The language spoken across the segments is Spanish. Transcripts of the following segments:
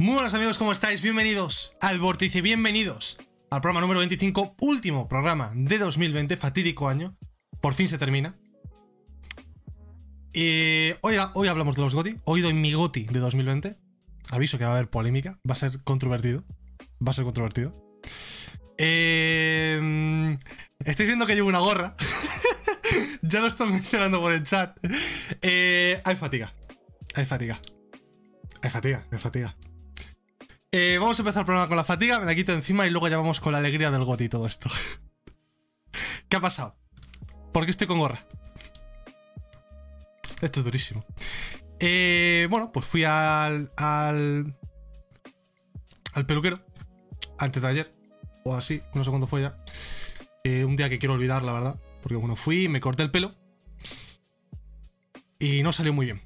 Muy buenos amigos, ¿cómo estáis? Bienvenidos al Vórtice, bienvenidos al programa número 25, último programa de 2020, fatídico año. Por fin se termina. Eh, hoy, hoy hablamos de los GOTI, hoy doy mi GOTI de 2020. Aviso que va a haber polémica, va a ser controvertido. Va a ser controvertido. Eh, estáis viendo que llevo una gorra. ya lo estoy mencionando por el chat. Eh, hay fatiga. Hay fatiga. Hay fatiga, hay fatiga. Eh, vamos a empezar el programa con la fatiga, me la quito encima y luego ya vamos con la alegría del goti y todo esto. ¿Qué ha pasado? ¿Por qué estoy con gorra? Esto es durísimo. Eh, bueno, pues fui al, al. al peluquero. Antes de ayer. O así, no sé cuándo fue ya. Eh, un día que quiero olvidar, la verdad. Porque bueno, fui, me corté el pelo. Y no salió muy bien.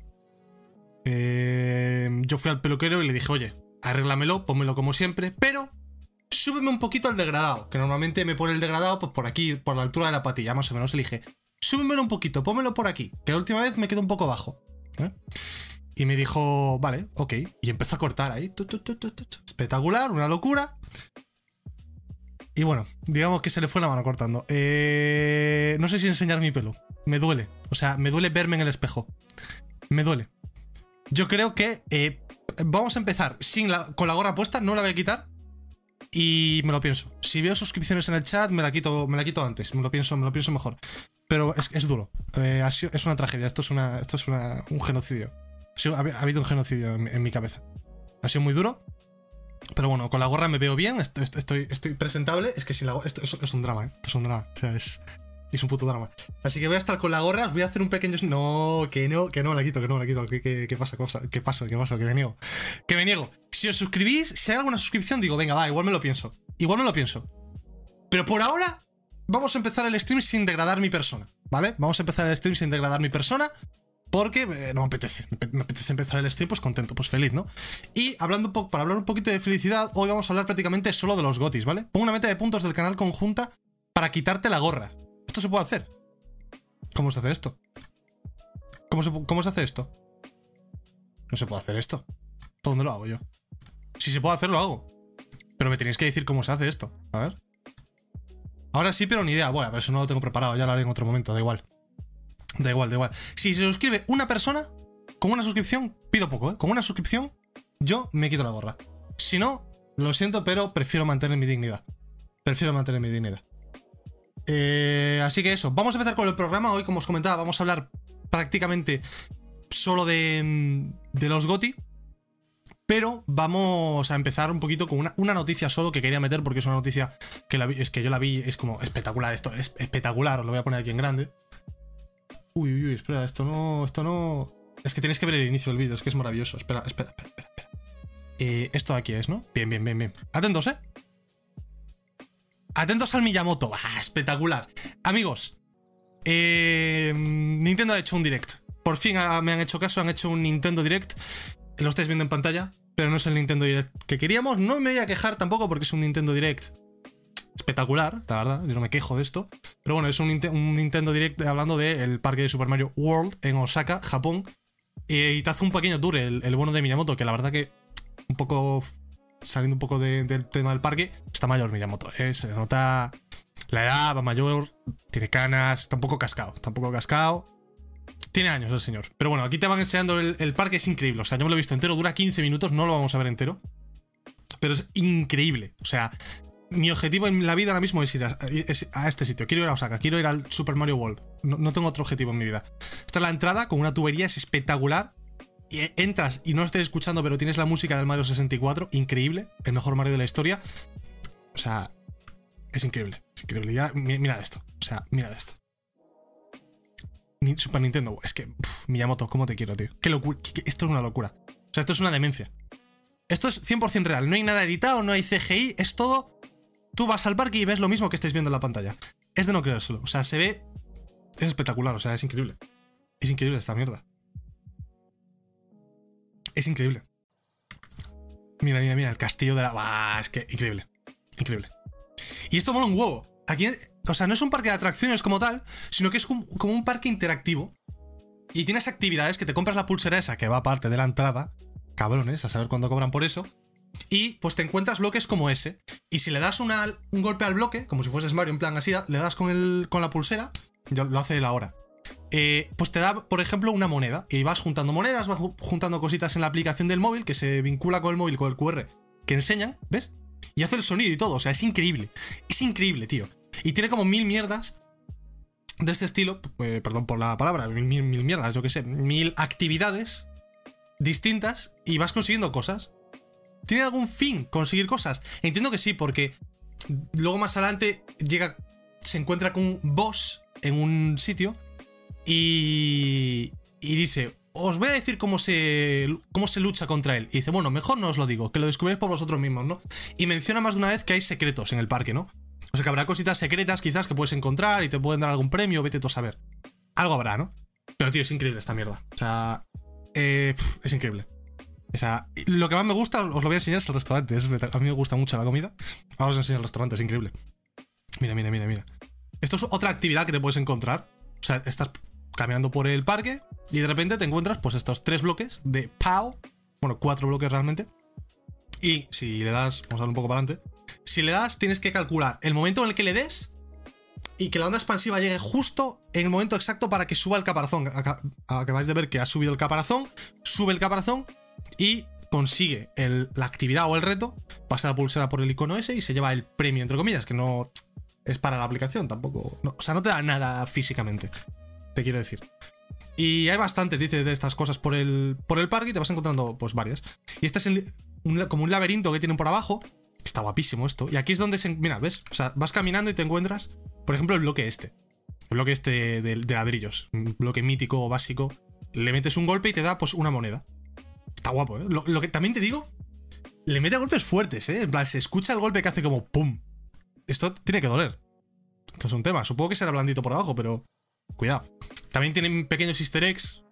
Yo fui al peluquero y le dije, oye, arréglamelo, pónmelo como siempre, pero súbeme un poquito el degradado, que normalmente me pone el degradado pues por aquí, por la altura de la patilla, más o menos. Le dije, súbemelo un poquito, pónmelo por aquí, que la última vez me quedó un poco bajo. ¿eh? Y me dijo, vale, ok. Y empezó a cortar ahí. Espectacular, una locura. Y bueno, digamos que se le fue la mano cortando. Eh, no sé si enseñar mi pelo. Me duele. O sea, me duele verme en el espejo. Me duele. Yo creo que eh, vamos a empezar sin la, con la gorra puesta, no la voy a quitar. Y me lo pienso. Si veo suscripciones en el chat, me la quito, me la quito antes. Me lo pienso, me lo pienso mejor. Pero es, duro. Eh, es una tragedia. Esto es, una, esto es un genocidio. Ha, habido un genocidio en, mi cabeza. Ha sido muy duro. Pero bueno, con la gorra me veo bien. Estoy, estoy, presentable. Es que sin la esto, es un drama, ¿eh? Esto es un drama. O sea, es, es un puto drama. Así que voy a estar con la gorra, os voy a hacer un pequeño. No, que no, que no la quito, que no la quito. ¿Qué, qué, pasa? ¿Qué pasa? ¿Qué pasa? Que me niego. Que me niego. Si os suscribís, si hay alguna suscripción, digo, venga, va, igual me lo pienso. Igual me lo pienso. Pero por ahora, vamos a empezar el stream sin degradar mi persona, ¿vale? Vamos a empezar el stream sin degradar mi persona. Porque eh, no me apetece. Me apetece empezar el stream, pues contento, pues feliz, ¿no? Y hablando para hablar un poquito de felicidad, hoy vamos a hablar prácticamente solo de los gotis, ¿vale? Pongo una meta de puntos del canal conjunta para quitarte la gorra. Esto se puede hacer. ¿Cómo se hace esto? ¿Cómo se, ¿Cómo se hace esto? No se puede hacer esto. ¿Dónde lo hago yo? Si se puede hacer, lo hago. Pero me tenéis que decir cómo se hace esto. A ver. Ahora sí, pero ni idea. Bueno, pero eso no lo tengo preparado. Ya lo haré en otro momento. Da igual. Da igual, da igual. Si se suscribe una persona, con una suscripción, pido poco, ¿eh? Con una suscripción, yo me quito la gorra. Si no, lo siento, pero prefiero mantener mi dignidad. Prefiero mantener mi dignidad. Eh, así que eso, vamos a empezar con el programa. Hoy, como os comentaba, vamos a hablar prácticamente solo de, de los GOTI. Pero vamos a empezar un poquito con una, noticia solo que quería meter porque es una noticia que la es que yo la vi, es como espectacular, esto es espectacular, os lo voy a poner aquí en grande. Uy, uy, uy, espera, esto no, esto no... Es que tenéis que ver el inicio del vídeo, es que es maravilloso. Espera, espera, espera, espera. Eh, esto de aquí es, ¿no? Bien, bien, bien, bien. Atentos, ¿eh? Atentos al Miyamoto. ¡Ah, espectacular! Amigos, eh, Nintendo ha hecho un direct. Por fin me han hecho caso, han hecho un Nintendo Direct. Lo estáis viendo en pantalla, pero no es el Nintendo Direct que queríamos. No me voy a quejar tampoco porque es un Nintendo Direct espectacular, la verdad. Yo no me quejo de esto. Pero bueno, es un, Nintendo Direct hablando del parque de Super Mario World en Osaka, Japón. Y, te hace un pequeño tour el, el bono de Miyamoto, que la verdad que un poco saliendo un poco del tema del parque, está mayor Miyamoto, ¿eh? Se le nota la edad, va mayor, tiene canas, está un poco cascado, está cascado. Tiene años el señor. Pero bueno, aquí te van enseñando el, parque, es increíble. O sea, yo me lo he visto entero, dura 15 minutos, no lo vamos a ver entero. Pero es increíble. O sea, mi objetivo en la vida ahora mismo es ir a, este sitio. Quiero ir a Osaka, quiero ir al Super Mario World. No, no, tengo otro objetivo en mi vida. Esta es la entrada con una tubería, es espectacular entras y no estés escuchando, pero tienes la música del Mario 64, increíble, el mejor Mario de la historia. O sea, es increíble, es increíble. Mira esto, o sea, mira esto. Super Nintendo, es que, Miyamoto, ¿cómo te quiero, tío? Qué locura, esto es una locura. O sea, esto es una demencia. Esto es 100% real, no hay nada editado, no hay CGI, es todo... Tú vas al parque y ves lo mismo que estáis viendo en la pantalla. Es de no creérselo, o sea, se ve... Es espectacular, o sea, es increíble. Es increíble esta mierda. Es increíble. Mira, mira, mira, el castillo de la. Es que increíble. Increíble. Y esto mola un huevo. Aquí, o sea, no es un parque de atracciones como tal, sino que es como un parque interactivo. Y tienes actividades que te compras la pulsera esa que va aparte de la entrada. Cabrones, a saber cuándo cobran por eso. Y pues te encuentras bloques como ese. Y si le das un golpe al bloque, como si fueses Mario, en plan así, le das con, el, con la pulsera, lo hace él ahora. Eh, pues te da, por ejemplo, una moneda. Y vas juntando monedas, vas juntando cositas en la aplicación del móvil que se vincula con el móvil, con el QR, que enseñan, ¿ves? Y hace el sonido y todo. O sea, es increíble. Es increíble, tío. Y tiene como mil mierdas de este estilo. Eh, perdón por la palabra, mil, mil, mierdas, yo qué sé. Mil actividades distintas y vas consiguiendo cosas. ¿Tiene algún fin conseguir cosas? Entiendo que sí, porque luego más adelante llega, se encuentra con un boss en un sitio y, y dice, os voy a decir cómo se, cómo se lucha contra él. Y dice, bueno, mejor no os lo digo, que lo descubréis por vosotros mismos, ¿no? Y menciona más de una vez que hay secretos en el parque, ¿no? O sea, que habrá cositas secretas quizás que puedes encontrar y te pueden dar algún premio, vete tú a saber. Algo habrá, ¿no? Pero tío, es increíble esta mierda. O sea, eh, es increíble. O sea, lo que más me gusta, os lo voy a enseñar, es el restaurante. a mí me gusta mucho la comida. Ahora os enseño el restaurante, es increíble. Mira, mira, mira, mira. Esto es otra actividad que te puedes encontrar. O sea, estás caminando por el parque y de repente te encuentras pues estos tres bloques de PAL. Bueno, cuatro bloques realmente. Y si le das, vamos a dar un poco para adelante. Si le das, tienes que calcular el momento en el que le des y que la onda expansiva llegue justo en el momento exacto para que suba el caparazón. Acabáis de ver que ha subido el caparazón, sube el caparazón y consigue la actividad o el reto, pasa la pulsera por el icono ese y se lleva el premio, entre comillas, que no es para la aplicación tampoco. o sea, no te da nada físicamente, te quiero decir. Y hay bastantes, dice, de estas cosas por el, por el parque y te vas encontrando, pues, varias. Y este es como un laberinto que tienen por abajo. Está guapísimo esto. Y aquí es donde se... Mira, ¿ves? O sea, vas caminando y te encuentras, por ejemplo, el bloque este. El bloque este de, ladrillos. Un bloque mítico o básico. Le metes un golpe y te da, pues, una moneda. Está guapo, ¿eh? Lo, que también te digo, le mete golpes fuertes, ¿eh? En plan, se escucha el golpe que hace como ¡pum! Esto tiene que doler. Esto es un tema. Supongo que será blandito por abajo, pero cuidado. También tienen pequeños easter eggs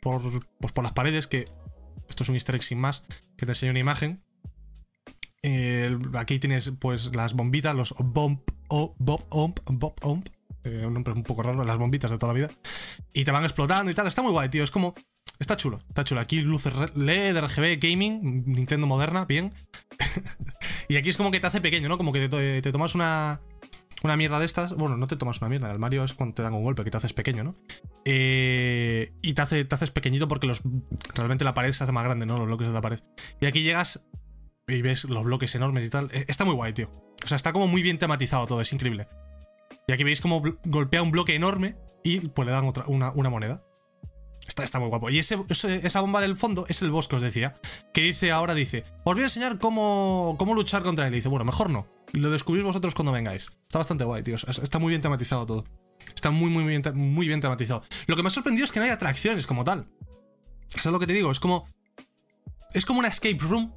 por, pues por las paredes que... Esto es un easter egg sin más, que te enseño una imagen. aquí tienes pues las bombitas, los bomb, o, bob, omp, bob, omp. Un nombre un poco raro, las bombitas de toda la vida. Y te van explotando y tal. Está muy guay, tío. Es como Está chulo, está chulo. Aquí luces LED, RGB, gaming, Nintendo moderna, bien. y aquí es como que te hace pequeño, ¿no? Como que te, tomas una, una mierda de estas. Bueno, no te tomas una mierda. El Mario es cuando te dan un golpe, que te haces pequeño, ¿no? Eh, y te, hace, te haces pequeñito porque los, realmente la pared se hace más grande, ¿no? Los bloques de la pared. Y aquí llegas y ves los bloques enormes y tal. Eh, está muy guay, tío. O sea, está como muy bien tematizado todo, es increíble. Y aquí veis como golpea un bloque enorme y pues le dan otra, una, una moneda. Está, muy guapo. Y esa bomba del fondo es el boss que os decía. Que dice ahora, dice, os voy a enseñar cómo, cómo luchar contra él. Dice, bueno, mejor no. Lo descubrís vosotros cuando vengáis. Está bastante guay, tío. Está muy bien tematizado todo. Está muy, muy bien, muy bien tematizado. Lo que me ha sorprendido es que no hay atracciones como tal. Es lo que te digo. Es como... Es como una escape room.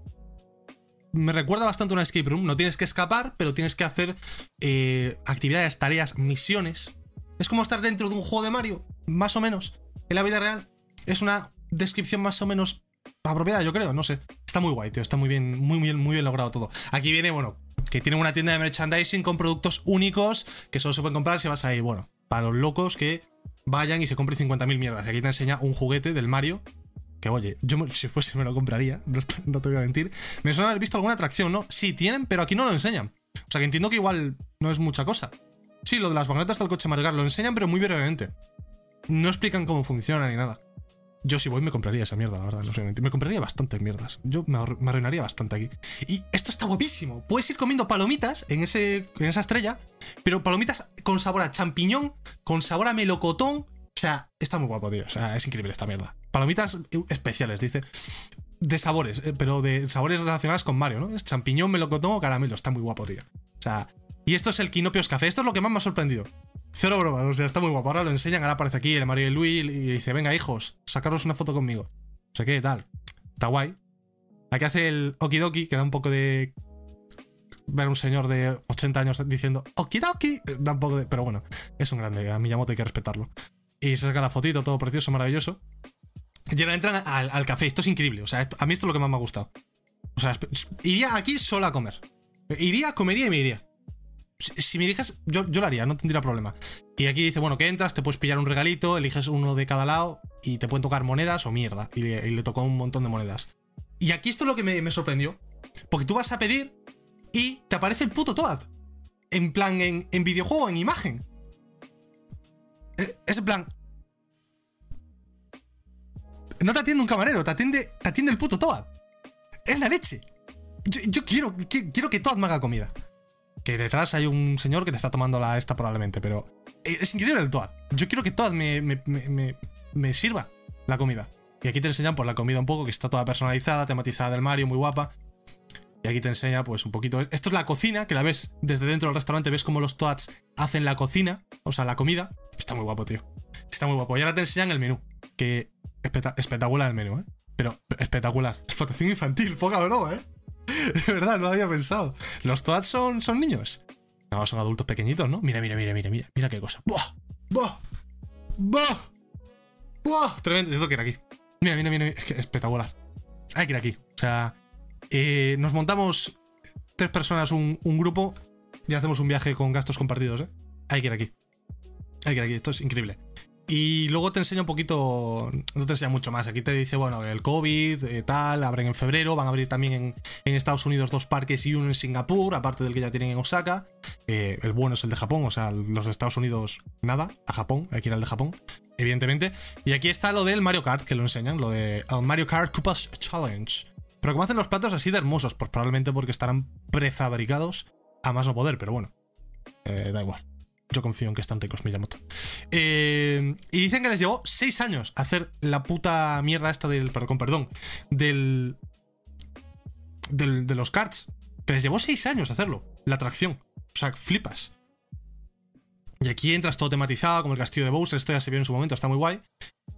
Me recuerda bastante una escape room. No tienes que escapar, pero tienes que hacer eh, actividades, tareas, misiones. Es como estar dentro de un juego de Mario, más o menos en la vida real. Es una descripción más o menos apropiada, yo creo, no sé. Está muy guay, tío, está muy bien, muy bien, muy bien logrado todo. Aquí viene, bueno, que tiene una tienda de merchandising con productos únicos que solo se pueden comprar si vas ahí, bueno, para los locos que vayan y se compren 50.000 mierdas. Aquí te enseña un juguete del Mario. Que oye, yo si fuese me lo compraría, no, te voy a mentir. Me suena haber visto alguna atracción, ¿no? Sí, tienen, pero aquí no lo enseñan. O sea que entiendo que igual no es mucha cosa. Sí, lo de las vagonetas del coche Margar lo enseñan, pero muy brevemente. No explican cómo funciona ni nada. Yo si voy me compraría esa mierda, la verdad, no sé, me compraría bastantes mierdas. Yo me, arruinaría bastante aquí. Y esto está guapísimo. Puedes ir comiendo palomitas en, ese, en esa estrella, pero palomitas con sabor a champiñón, con sabor a melocotón. O sea, está muy guapo, tío. O sea, es increíble esta mierda. Palomitas especiales, dice. De sabores, eh, pero de sabores relacionados con Mario, ¿no? Es champiñón, melocotón o caramelo. Está muy guapo, tío. O sea, y esto es el Quinopios Café. Esto es lo que más me ha sorprendido. Cero bromas, o sea, está muy guapo. Ahora lo enseñan, ahora aparece aquí el Mario y Luis y dice, venga, hijos, sacaros una foto conmigo. O sea, ¿qué tal? Está guay. Aquí hace el okidoki, que da un poco de... Ver a un señor de 80 años diciendo okidoki, da un poco de... Pero bueno, es un grande, a mi Yamoto hay que respetarlo. Y se saca la fotito, todo precioso, maravilloso. Y ahora entran al, café, esto es increíble, o sea, a mí esto es lo que más me ha gustado. O sea, iría aquí solo a comer. Iría, comería y me iría si me dices, yo, yo lo haría, no tendría problema. Y aquí dice, bueno, que entras, te puedes pillar un regalito, eliges uno de cada lado y te pueden tocar monedas o mierda. Y le, tocó un montón de monedas. Y aquí esto es lo que me, sorprendió. Porque tú vas a pedir y te aparece el puto Toad. En plan, en, en videojuego, en imagen. Eh, Es plan. No te atiende un camarero, te atiende, te atiende el puto Toad. Es la leche. Yo, yo quiero, qui- quiero que Toad me haga comida. Que detrás hay un señor que te está tomando la esta probablemente, pero eh, es increíble el Toad. Yo quiero que Toad me, me, me- me- sirva la comida. Y aquí te enseñan pues la comida un poco, que está toda personalizada, tematizada del Mario, muy guapa. Y aquí te enseña pues un poquito... Esto es la cocina, que la ves desde dentro del restaurante, ves cómo los Toads hacen la cocina, o sea, la comida. Está muy guapo, tío. Está muy guapo. Y ahora te enseñan el menú, que especta- espectacular el menú, ¿eh? Pero espectacular. Explotación infantil, poca broma, ¿eh? De verdad, no había pensado. Los Toads son, son niños. No, son adultos pequeñitos, ¿no? Mira, mira, mira, mira, mira. Mira qué cosa. ¡Buah! ¡Buah! ¡Buah! ¡Buah! Tremendo. Tengo que ir aquí. Mira, mira, mira. Es espectacular. Hay que ir aquí. O sea, eh, nos montamos tres personas, un, un grupo, y hacemos un viaje con gastos compartidos, ¿eh? Hay que ir aquí. Hay que ir aquí. Esto es increíble. Y luego te enseña un poquito, no te enseña mucho más. Aquí te dice, bueno, el COVID, eh, tal, abren en febrero, van a abrir también en, Estados Unidos dos parques y uno en Singapur, aparte del que ya tienen en Osaka. Eh, el bueno es el de Japón, o sea, los de Estados Unidos, nada, a Japón, hay que ir al de Japón, evidentemente. Y aquí está lo del Mario Kart, que lo enseñan, lo de Mario Kart Koopas Challenge. Pero como hacen los platos así de hermosos, pues probablemente porque estarán prefabricados a más no poder, pero bueno, eh, da igual. Yo confío en que están ricos Miyamoto. Eh, y dicen que les llevó 6 años hacer la puta mierda esta del. Perdón, perdón. Del. del de los karts. Que les llevó 6 años hacerlo. La atracción. O sea, flipas. Y aquí entras todo tematizado, como el castillo de Bowser. Esto ya se vio en su momento, está muy guay.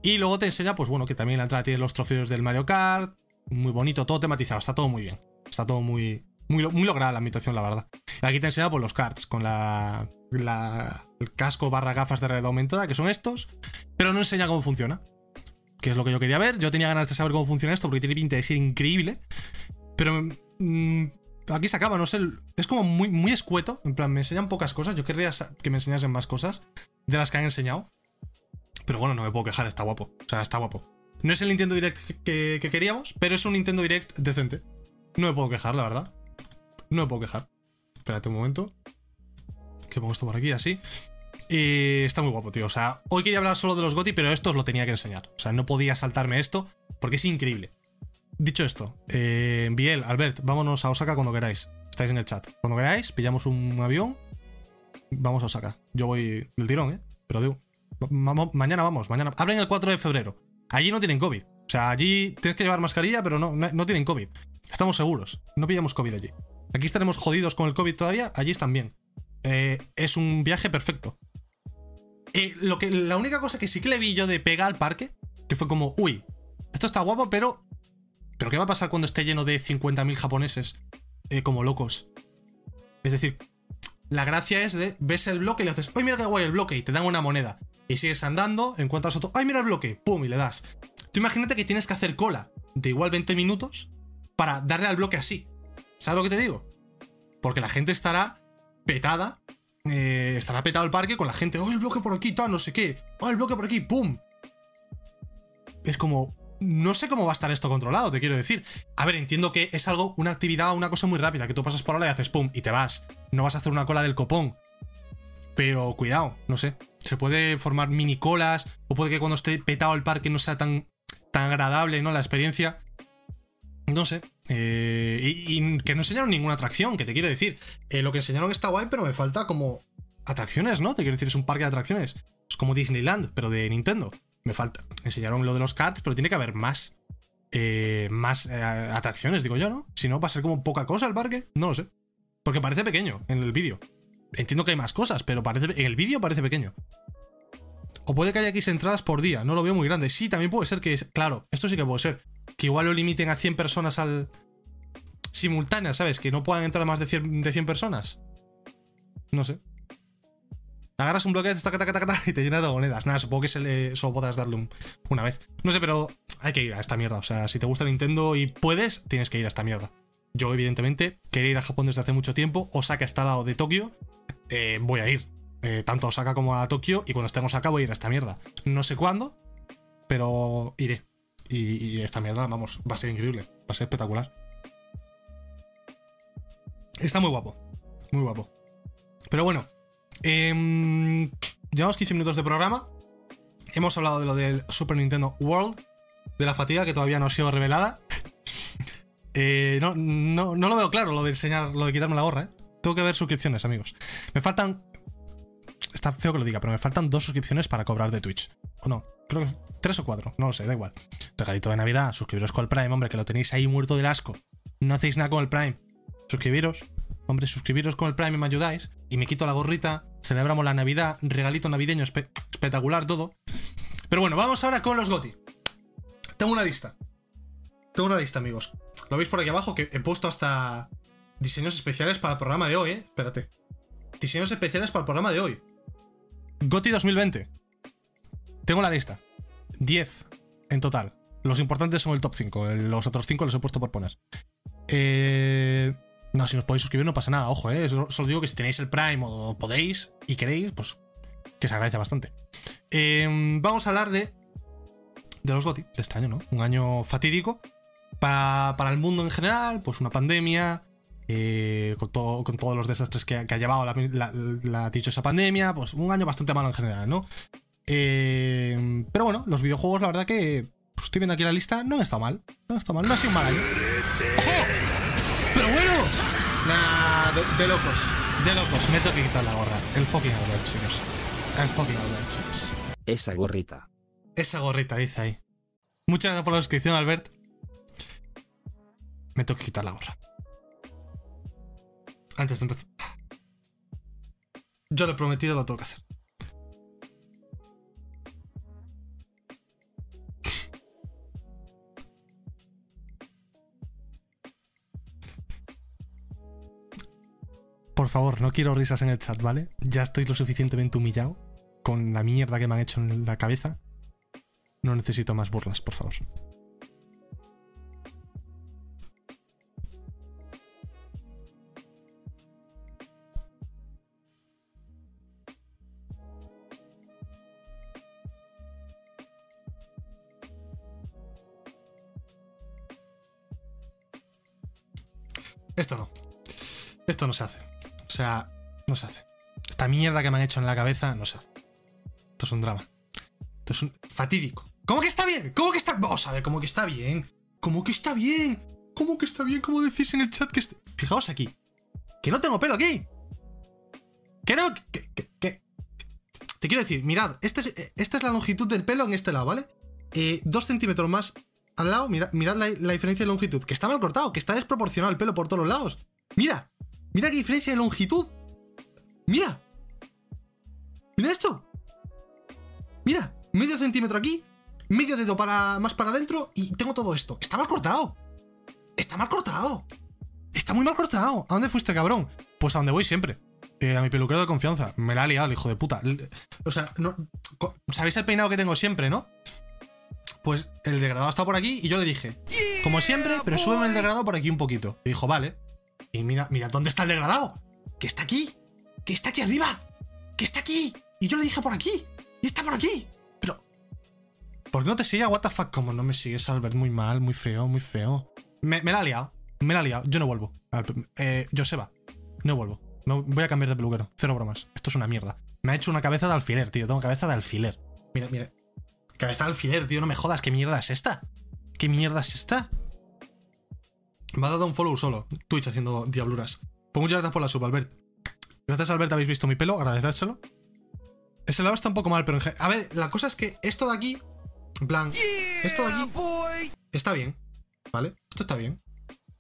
Y luego te enseña, pues bueno, que también la entrada tienes los trofeos del Mario Kart. Muy bonito, todo tematizado, está todo muy bien. Está todo muy. Muy, muy lograda la ambientación, la verdad. Aquí te enseña pues, los karts con la, la- el casco barra gafas de realidad aumentada, que son estos, pero no enseña cómo funciona. Que es lo que yo quería ver. Yo tenía ganas de saber cómo funciona esto porque tiene pinta de ser increíble. Pero mm, aquí se acaba, no sé. Es como muy, muy escueto. En plan, me enseñan pocas cosas. Yo querría que me enseñasen más cosas de las que han enseñado. Pero bueno, no me puedo quejar, está guapo. O sea, está guapo. No es el Nintendo Direct que queríamos, pero es un Nintendo Direct decente. No me puedo quejar, la verdad. No me puedo quejar. Espérate un momento. Pongo esto por aquí, así. Y está muy guapo, tío. O sea, hoy quería hablar solo de los GOTI, pero esto os lo tenía que enseñar. O sea, no podía saltarme esto porque es increíble. Dicho esto, eh, Biel, Albert, vámonos a Osaka cuando queráis. Estáis en el chat. Cuando queráis, pillamos un avión. Vamos a Osaka. Yo voy del tirón, ¿eh? Pero digo, vamos, mañana vamos, mañana. Abren el 4 de febrero. Allí no tienen COVID. O sea, allí tienes que llevar mascarilla, pero no, no tienen COVID. Estamos seguros. No pillamos COVID allí. Aquí estaremos jodidos con el COVID todavía, allí bien. Eh, es un viaje perfecto. Eh, lo que, la única cosa que sí que le vi yo de pega al parque, que fue como, uy, esto está guapo, pero. ¿Pero qué va a pasar cuando esté lleno de 50.000 japoneses eh, como locos? Es decir, la gracia es de ves el bloque y le haces, ¡ay, mira qué guay el bloque! Y te dan una moneda. Y sigues andando, encuentras otro, ¡ay, mira el bloque! ¡Pum! Y le das. Tú imagínate que tienes que hacer cola de igual 20 minutos para darle al bloque así. ¿Sabes lo que te digo? Porque la gente estará petada. eh, estará petado el parque con la gente. ¡Oh, el bloque por aquí! Tal, no sé qué. ¡Oh, el bloque por aquí! ¡Pum! Es como. No sé cómo va a estar esto controlado, te quiero decir. A ver, entiendo que es algo, una actividad, una cosa muy rápida, que tú pasas por ahora y haces pum y te vas. No vas a hacer una cola del copón. Pero cuidado, no sé. Se puede formar mini colas, o puede que cuando esté petado el parque no sea tan, tan agradable, ¿no? La experiencia. No sé. Eh, y, que no enseñaron ninguna atracción, que te quiero decir. Eh, lo que enseñaron está guay, pero me falta como atracciones, ¿no? Te quiero decir, es un parque de atracciones. Es como Disneyland, pero de Nintendo. Me falta. Enseñaron lo de los karts, pero tiene que haber más. eh, más eh, atracciones, digo yo, ¿no? Si no, va a ser como poca cosa el parque. No lo sé. Porque parece pequeño en el vídeo. Entiendo que hay más cosas, pero parece, en el vídeo parece pequeño. O puede que haya X entradas por día, no lo veo muy grande. Sí, también puede ser que. Claro, esto sí que puede ser. Que igual lo limiten a 100 personas al. simultáneas, ¿sabes? Que no puedan entrar más de 100, de 100 personas. No sé. Agarras un bloque taca, taca, taca, taca, y te llenas de monedas. Nada, supongo que se le- solo podrás darle un- una vez. No sé, pero hay que ir a esta mierda. O sea, si te gusta Nintendo y puedes, tienes que ir a esta mierda. Yo, evidentemente, quería ir a Japón desde hace mucho tiempo. Osaka está al lado de Tokio. Eh, voy a ir. Eh, tanto a Osaka como a Tokio. Y cuando esté en Osaka voy a ir a esta mierda. No sé cuándo, pero iré. Y, esta mierda, vamos, va a ser increíble. Va a ser espectacular. Está muy guapo. Muy guapo. Pero bueno. em, llevamos 15 minutos de programa. Hemos hablado de lo del Super Nintendo World. De la fatiga que todavía no ha sido revelada. Eh, no, no, no lo veo claro lo de enseñar, lo de quitarme la gorra, ¿eh? Tengo que ver suscripciones, amigos. Me faltan. Está feo que lo diga, pero me faltan dos suscripciones para cobrar de Twitch. O no, creo que tres o cuatro, no lo sé, da igual. Regalito de Navidad, suscribiros con el Prime, hombre, que lo tenéis ahí muerto del asco. No hacéis nada con el Prime. Suscribiros, hombre, suscribiros con el Prime y me ayudáis. Y me quito la gorrita, celebramos la Navidad, regalito navideño espe- espectacular todo. Pero bueno, vamos ahora con los GOTI. Tengo una lista. Tengo una lista, amigos. Lo veis por aquí abajo que he puesto hasta diseños especiales para el programa de hoy, ¿eh? Espérate. Diseños especiales para el programa de hoy. GOTI 2020. Tengo la lista. 10 en total. Los importantes son el top 5. Los otros 5 los he puesto por poner. Eh... No, si os podéis suscribir no pasa nada, ojo, ¿eh? Solo digo que si tenéis el Prime o podéis y queréis, pues que se agradece bastante. Eh, vamos a hablar de de los GOTI de este año, ¿no? Un año fatídico pa- para el mundo en general, pues una pandemia, eh, con, todo, con todos los desastres que ha llevado la, la, la dichosa pandemia, pues un año bastante malo en general, ¿no? Eh, pero bueno, los videojuegos, la verdad que pues, estoy viendo aquí la lista, no han estado mal, no estado mal, no ha sido un mal año. ¡Ojo! ¡Pero bueno! Nah, de, de locos, de locos, me tengo que quitar la gorra. El fucking Albert, chicos. El fucking Albert, chicos. Esa gorrita. Esa gorrita dice ahí. Muchas gracias por la suscripción, Albert. Me tengo que quitar la gorra. Antes de empezar. Yo lo he prometido, lo tengo que hacer. Por favor, no quiero risas en el chat, ¿vale? Ya estoy lo suficientemente humillado con la mierda que me han hecho en la cabeza. No necesito más burlas, por favor. Esto no. Esto no se hace. O sea, no se hace. Esta mierda que me han hecho en la cabeza no se hace. Esto es un drama. Esto es un fatídico. ¿Cómo que está bien? ¿Cómo que está? Vamos a ver, ¿cómo que está bien? ¿Cómo que está bien? ¿Cómo que está bien? ¿Cómo decís en el chat que está... Fijaos aquí. Que no tengo pelo aquí. Que no... Te quiero decir, mirad, este es- esta es la longitud del pelo en este lado, ¿vale? Eh, dos centímetros más al lado, mira- mirad la, la diferencia de longitud. Que está mal cortado, que está desproporcionado el pelo por todos los lados. Mira, mira qué diferencia de longitud. Mira. Mira esto. Mira, medio centímetro aquí, medio dedo para más para adentro y tengo todo esto. Está mal cortado. Está mal cortado. Está muy mal cortado. ¿A dónde fuiste, cabrón? Pues a donde voy siempre. Eh, a mi peluquero de confianza. Me la ha liado, el hijo de puta. O sea, no, ¿sabéis el peinado que tengo siempre, no? Pues el degradado está por aquí y yo le dije, como siempre, pero súbeme el degradado por aquí un poquito. Y dijo, vale. Y mira, mira, ¿dónde está el degradado? Que está aquí. Que está aquí arriba. Que está aquí. Y yo le dije por aquí. Y está por aquí. Pero. ¿Por qué no te sigue? The fuck? Como no me sigues, Albert. Muy mal, muy feo, muy feo. Me, me la ha liado. Me la ha liado. Yo no vuelvo. Eh, Joseba. No vuelvo. Voy a cambiar de peluquero. Cero bromas. Esto es una mierda. Me ha hecho una cabeza de alfiler, tío. Tengo cabeza de alfiler. Mira, mira. Cabeza de alfiler, tío. No me jodas. ¿Qué mierda es esta? ¿Qué mierda es esta? Me ha dado un follow solo. Twitch haciendo diabluras. Pues muchas gracias por la sub, Albert. Gracias, Albert, habéis visto mi pelo. Agradecérselo. Ese lado está un poco mal, pero en A ver, la cosa es que esto de aquí. En plan. Esto de aquí. Está bien. ¿Vale? Esto está bien.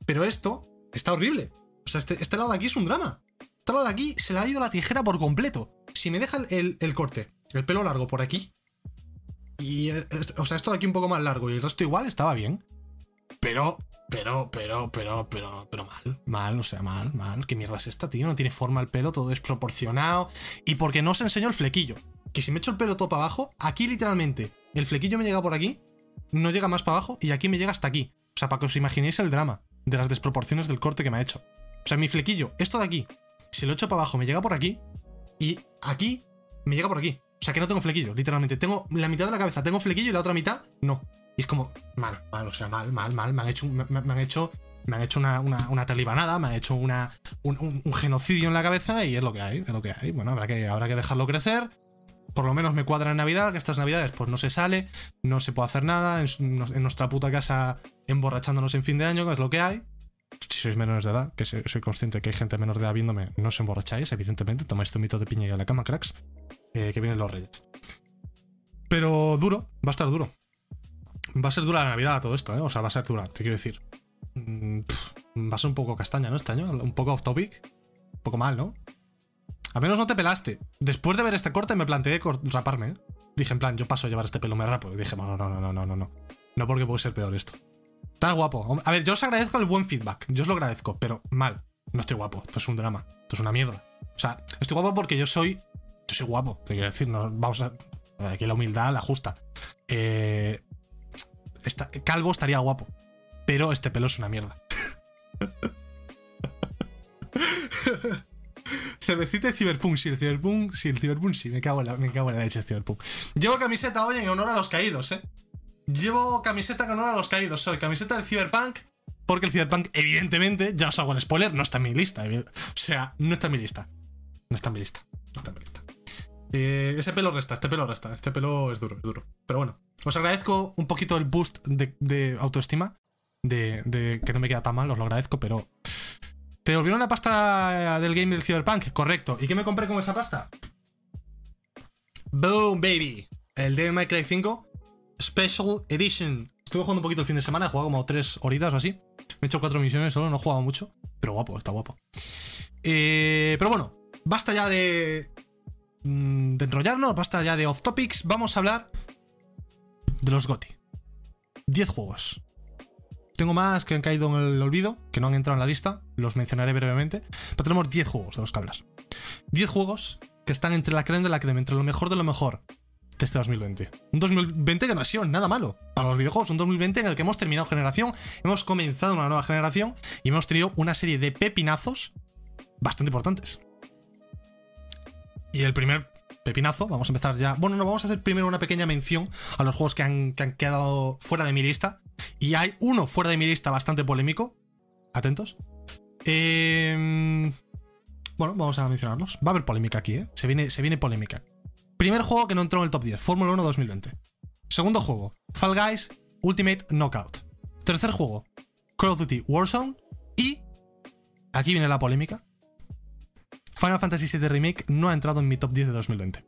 Pero esto está horrible. O sea, este, este lado de aquí es un drama. Este lado de aquí se le ha ido la tijera por completo. Si me deja el, el- el corte, el pelo largo por aquí. Y. eh, o sea, esto de aquí un poco más largo y el resto igual estaba bien. Pero, pero, pero, pero, pero, pero mal. Mal, o sea, mal, mal. ¿Qué mierda es esta, tío? No tiene forma el pelo, todo desproporcionado. Y porque no os enseño el flequillo. Que si me echo el pelo todo para abajo, aquí literalmente, el flequillo me llega por aquí, no llega más para abajo y aquí me llega hasta aquí. O sea, para que os imaginéis el drama de las desproporciones del corte que me ha hecho. O sea, mi flequillo, esto de aquí, si lo echo para abajo, me llega por aquí y aquí me llega por aquí. O sea, que no tengo flequillo, literalmente. Tengo la mitad de la cabeza, tengo flequillo y la otra mitad no. Y es como, mal, mal, o sea, mal, mal, mal. Me han hecho, me, han hecho Me han hecho una, una, una talibanada, me han hecho una, un, genocidio en la cabeza y es lo que hay, es lo que hay. Bueno, habrá que, habrá que dejarlo crecer. Por lo menos me cuadra en Navidad, que estas Navidades pues no se sale, no se puede hacer nada, en, nuestra puta casa emborrachándonos en fin de año, que es lo que hay. Si sois menores de edad, que soy consciente que hay gente menor de edad viéndome, no os emborracháis, evidentemente, tomáis zumito de piña y a la cama, cracks, eh, que vienen los reyes. Pero duro, va a estar duro. Va a ser dura la Navidad todo esto, ¿eh? O sea, va a ser dura, te quiero decir. Mm, va a ser un poco castaña, ¿no? Este año, un poco off topic. Un poco mal, ¿no? Al menos no te pelaste. Después de ver este corte me planteé raparme, ¿eh? Dije, en plan, yo paso a llevar este pelo, me rapo. Y dije, no, no, no, no, no, no, no. No porque puede ser peor esto. Estás guapo. A ver, yo os agradezco el buen feedback. Yo os lo agradezco, pero mal. No estoy guapo. Esto es un drama. Esto es una mierda. O sea, estoy guapo porque yo soy. Yo soy guapo. Te quiero decir, vamos a. Aquí la humildad la justa. Eh, esta- calvo estaría guapo. Pero este pelo es una mierda. Cervecita y Cyberpunk. Sí, el Cyberpunk. Sí, el Cyberpunk sí. Me cago en la, me cago en la leche el Cyberpunk. Llevo camiseta hoy en honor a los caídos, eh. Llevo camiseta en honor a los caídos. Soy camiseta del Cyberpunk. Porque el Cyberpunk, evidentemente, ya os hago el spoiler, no está en mi lista. O sea, no está en mi lista. No está en mi lista. No está en mi lista. Eh, ese pelo resta, este pelo resta. Este pelo es duro, es duro. Pero bueno, os agradezco un poquito el boost de, de autoestima. De, de que no me queda tan mal, os lo agradezco, pero. ¿Te devolvieron la pasta del game del Cyberpunk? Correcto. ¿Y qué me compré con esa pasta? Boom, baby. El Devil May Cry 5 Special Edition. Estuve jugando un poquito el fin de semana, he jugado como 3 horitas o así. Me he hecho 4 misiones solo, no he jugado mucho. Pero guapo, está guapo. Eh, pero bueno, basta ya de. Mm, de enrollarnos, basta ya de off topics. Vamos a hablar de los GOTY. 10 juegos. Tengo más que han caído en el olvido, que no han entrado en la lista, los mencionaré brevemente. Pero tenemos 10 juegos de los que hablas. 10 juegos que están entre la crema de la crema, entre lo mejor de lo mejor de este 2020. Un 2020 que no ha sido nada malo para los videojuegos. Un 2020 en el que hemos terminado generación, hemos comenzado una nueva generación y hemos tenido una serie de pepinazos bastante importantes. Y el primer pepinazo, vamos a empezar ya. Bueno, no, vamos a hacer primero una pequeña mención a los juegos que han, que han quedado fuera de mi lista. Y hay uno fuera de mi lista bastante polémico. Atentos. Eh, bueno, vamos a mencionarlos. Va a haber polémica aquí, ¿eh? Se viene, se viene polémica. Primer juego que no entró en el top 10, Fórmula 1 2020. Segundo juego, Fall Guys Ultimate Knockout. Tercer juego, Call of Duty Warzone. Y aquí viene la polémica. Final Fantasy VII Remake no ha entrado en mi top 10 de 2020.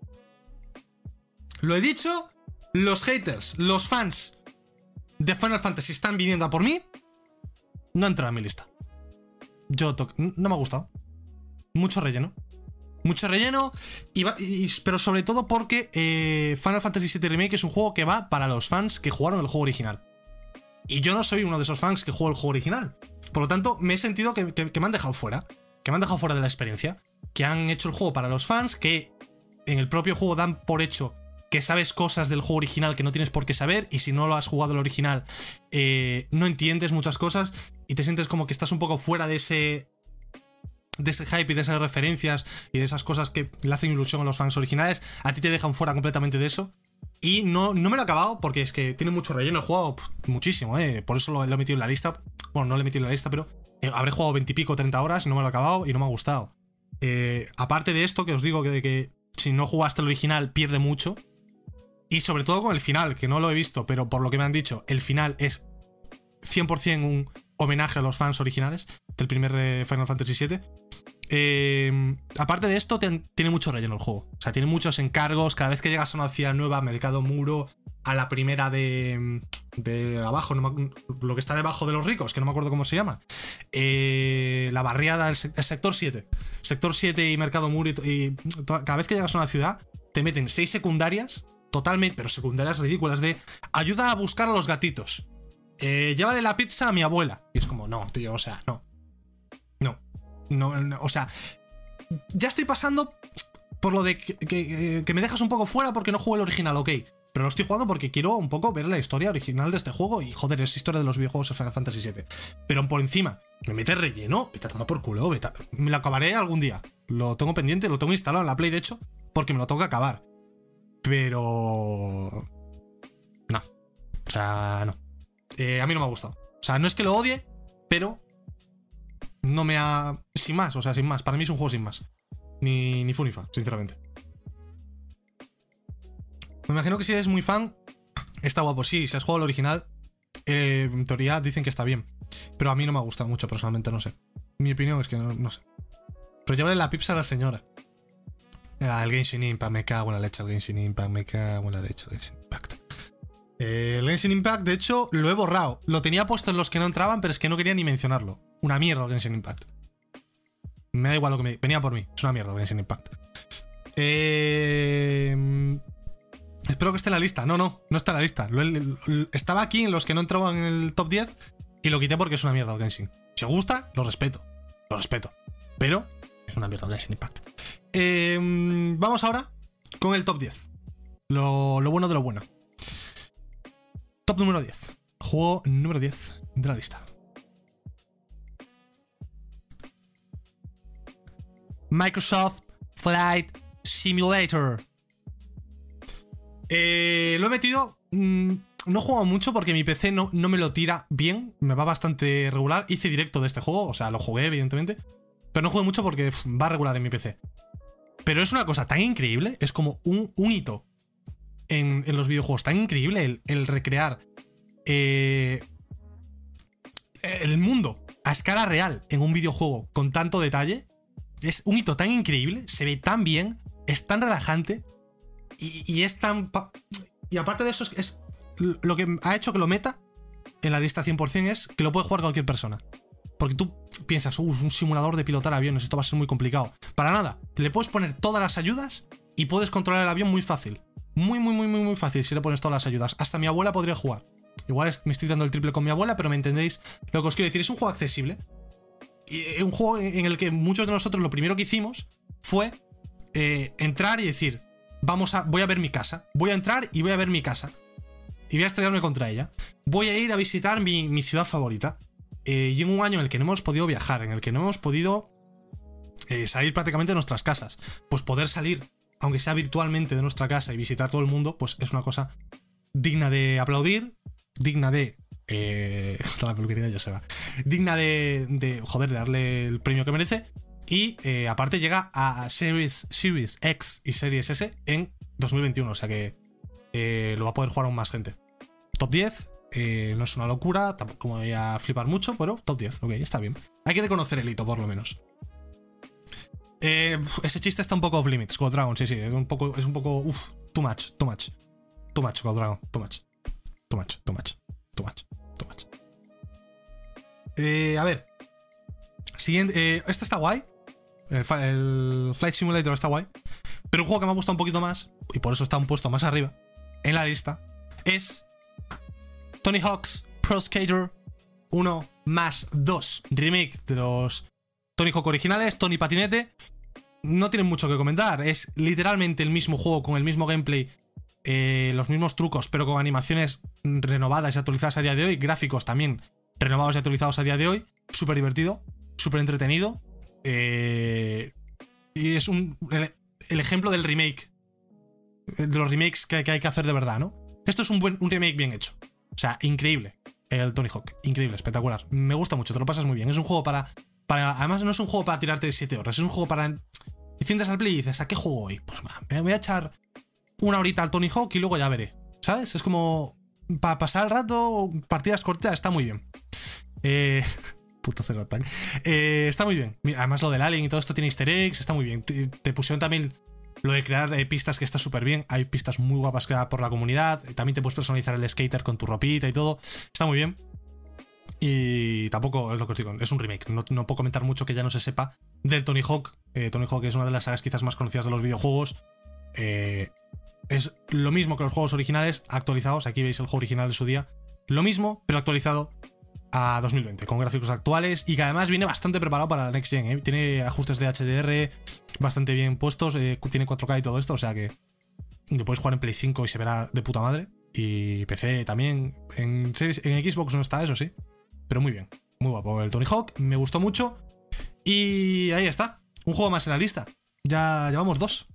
Lo he dicho, los haters, los fans de Final Fantasy están viniendo a por mí. No ha entrado en mi lista. Yo no me ha gustado. Mucho relleno. Mucho relleno, y pero sobre todo porque eh, Final Fantasy VII Remake es un juego que va para los fans que jugaron el juego original. Y yo no soy uno de esos fans que jugó el juego original. Por lo tanto, me he sentido que- que me han dejado fuera. Que me han dejado fuera de la experiencia. Que han hecho el juego para los fans, que en el propio juego dan por hecho que sabes cosas del juego original que no tienes por qué saber. Y si no lo has jugado el original, eh, no entiendes muchas cosas. Y te sientes como que estás un poco fuera de ese, de ese hype y de esas referencias y de esas cosas que le hacen ilusión a los fans originales, a ti te dejan fuera completamente de eso. Y no, no me lo he acabado porque es que tiene mucho relleno. He jugado muchísimo, ¿eh? Por eso lo, he metido en la lista. Bueno, no lo he metido en la lista, pero eh, habré jugado 20 y pico, 30 horas y no me lo he acabado y no me ha gustado. Eh, aparte de esto, que os digo que, que si no jugaste el original pierde mucho. Y sobre todo con el final, que no lo he visto, pero por lo que me han dicho, el final es 100% un homenaje a los fans originales del primer eh, Final Fantasy VII. Eh, aparte de esto, tiene mucho relleno el juego. O sea, tiene muchos encargos. Cada vez que llegas a una ciudad nueva, mercado muro, a la primera de, abajo, lo que está debajo de los ricos, que no me acuerdo cómo se llama. Eh, la barriada, el, se- el sector 7. Sector 7 y mercado muro. Y, cada vez que llegas a una ciudad, te meten seis secundarias, totalmente, pero secundarias ridículas, de ayuda a buscar a los gatitos. Eh, llévale la pizza a mi abuela. Y es como, no, tío, o sea, no. No. O sea, ya estoy pasando por lo de que, que- me dejas un poco fuera porque no juego el original, ok. Pero lo estoy jugando porque quiero un poco ver la historia original de este juego y joder, es historia de los videojuegos de Final Fantasy VII. Pero por encima, me metes relleno, vete a por culo, vete me lo acabaré algún día. Lo tengo pendiente, lo tengo instalado en la Play de hecho, porque me lo tengo que acabar. Pero... No. O sea, no. Eh, a mí no me ha gustado. O sea, no es que lo odie, pero no me ha. Sin más, o sea, sin más. Para mí es un juego sin más. Ni, ni Funifa, sinceramente. Me imagino que si eres muy fan, está guapo. Sí, si has jugado el original, eh, en teoría dicen que está bien. Pero a mí no me ha gustado mucho, personalmente, no sé. Mi opinión es que no, no sé. Pero llévale la pizza a la señora. Ah, el Genshin Impact, me cago en la leche, el Genshin Impact, me cago en la leche, el Genshin Impact. Eh, el Genshin Impact, de hecho, lo he borrado. Lo tenía puesto en los que no entraban, pero es que no quería ni mencionarlo. Una mierda Genshin Impact. Me da igual lo que me... Venía por mí. Es una mierda Genshin Impact. Eh... Espero que esté en la lista. No, no, no está en la lista. estaba aquí en los que no entraban en el top 10 y lo quité porque es una mierda el Genshin. Si os gusta, lo respeto. Lo respeto. Pero es una mierda el Genshin Impact. Eh, vamos ahora con el top 10. Lo, lo bueno de lo bueno. Top número 10. Juego número 10 de la lista. Microsoft Flight Simulator. Eh, lo he metido. Mm, no he jugado mucho porque mi PC no, no, me lo tira bien. Me va bastante regular. Hice directo de este juego. O sea, lo jugué, evidentemente. Pero no jugué mucho porque va regular en mi PC. Pero es una cosa tan increíble. Es como un, hito en, los videojuegos. Tan increíble el, recrear eh, el mundo a escala real en un videojuego con tanto detalle. Es un hito tan increíble. Se ve tan bien. Es tan relajante. Y, es tan... Y aparte de eso, es, lo que ha hecho que lo meta en la lista 100% es que lo puede jugar cualquier persona. Porque tú piensas, uh, un simulador de pilotar aviones, esto va a ser muy complicado. Para nada, le puedes poner todas las ayudas y puedes controlar el avión muy fácil. Muy, muy, muy, muy, muy fácil si le pones todas las ayudas. Hasta mi abuela podría jugar. Igual me estoy dando el triple con mi abuela, pero me entendéis lo que os quiero decir. Es un juego accesible. Es un juego en el que muchos de nosotros lo primero que hicimos fue eh, entrar y decir, vamos a, voy a ver mi casa. Voy a entrar y voy a ver mi casa. Y voy a estrellarme contra ella. Voy a ir a visitar mi, ciudad favorita. Eh, y en un año en el que no hemos podido viajar, en el que no hemos podido eh, salir prácticamente de nuestras casas, pues poder salir, aunque sea virtualmente de nuestra casa y visitar todo el mundo, pues es una cosa digna de aplaudir, digna de... Eh, la peluquería se va. Digna de, de, joder, de darle el premio que merece. Y eh, aparte llega a Series, Series X y Series S en 2021, o sea que eh, lo va a poder jugar aún más gente. Top 10, eh, no es una locura, tampoco me voy a flipar mucho, pero top 10, ok, está bien. Hay que reconocer el hito, por lo menos. ese chiste está un poco off limits, con Dragon, sí, sí, es un poco, es un poco, uff, too much, too much. Too much, God Dragon, too much. Too much, too much, too much, much. a ver. Siguiente, este está guay. El, Flight Simulator está guay. Pero un juego que me ha gustado un poquito más, y por eso está un puesto más arriba en la lista, es Tony Hawk's Pro Skater 1 más 2. Remake de los Tony Hawk originales, Tony Patinete. No tienen mucho que comentar. Es literalmente el mismo juego con el mismo gameplay, eh, los mismos trucos, pero con animaciones renovadas y actualizadas a día de hoy. Gráficos también renovados y actualizados a día de hoy. Súper divertido, súper entretenido. Eh, y es un, el, ejemplo del remake. De los remakes que, hay que hacer de verdad, ¿no? Esto es un, buen, un remake bien hecho. O sea, increíble. El Tony Hawk. Increíble, espectacular. Me gusta mucho, te lo pasas muy bien. Es un juego para. para además, no es un juego para tirarte 7 horas. Es un juego para. Enciendes al play y dices, ¿a qué juego hoy? Pues me voy a echar una horita al Tony Hawk y luego ya veré. ¿Sabes? Es como. Para pasar el rato, partidas cortas, está muy bien. Eh, puto Zero eh, está muy bien. Además, lo del Alien y todo esto tiene easter eggs, está muy bien. Te, pusieron también lo de crear eh, pistas que está súper bien. Hay pistas muy guapas creadas por la comunidad. También te puedes personalizar el skater con tu ropita y todo. Está muy bien. Y tampoco es lo que os digo, es un remake. No, puedo comentar mucho que ya no se sepa del Tony Hawk. Eh, Tony Hawk es una de las sagas quizás más conocidas de los videojuegos. es lo mismo que los juegos originales actualizados. Aquí veis el juego original de su día. Lo mismo, pero actualizado a 2020, con gráficos actuales y que además viene bastante preparado para la Next Gen. ¿eh? Tiene ajustes de HDR bastante bien puestos, eh, tiene 4K y todo esto, o sea que, que puedes jugar en Play 5 y se verá de puta madre. Y PC también. En, en Xbox no está eso, sí. Pero muy bien. Muy guapo el Tony Hawk. Me gustó mucho. Y ahí está. Un juego más en la lista. Ya llevamos dos.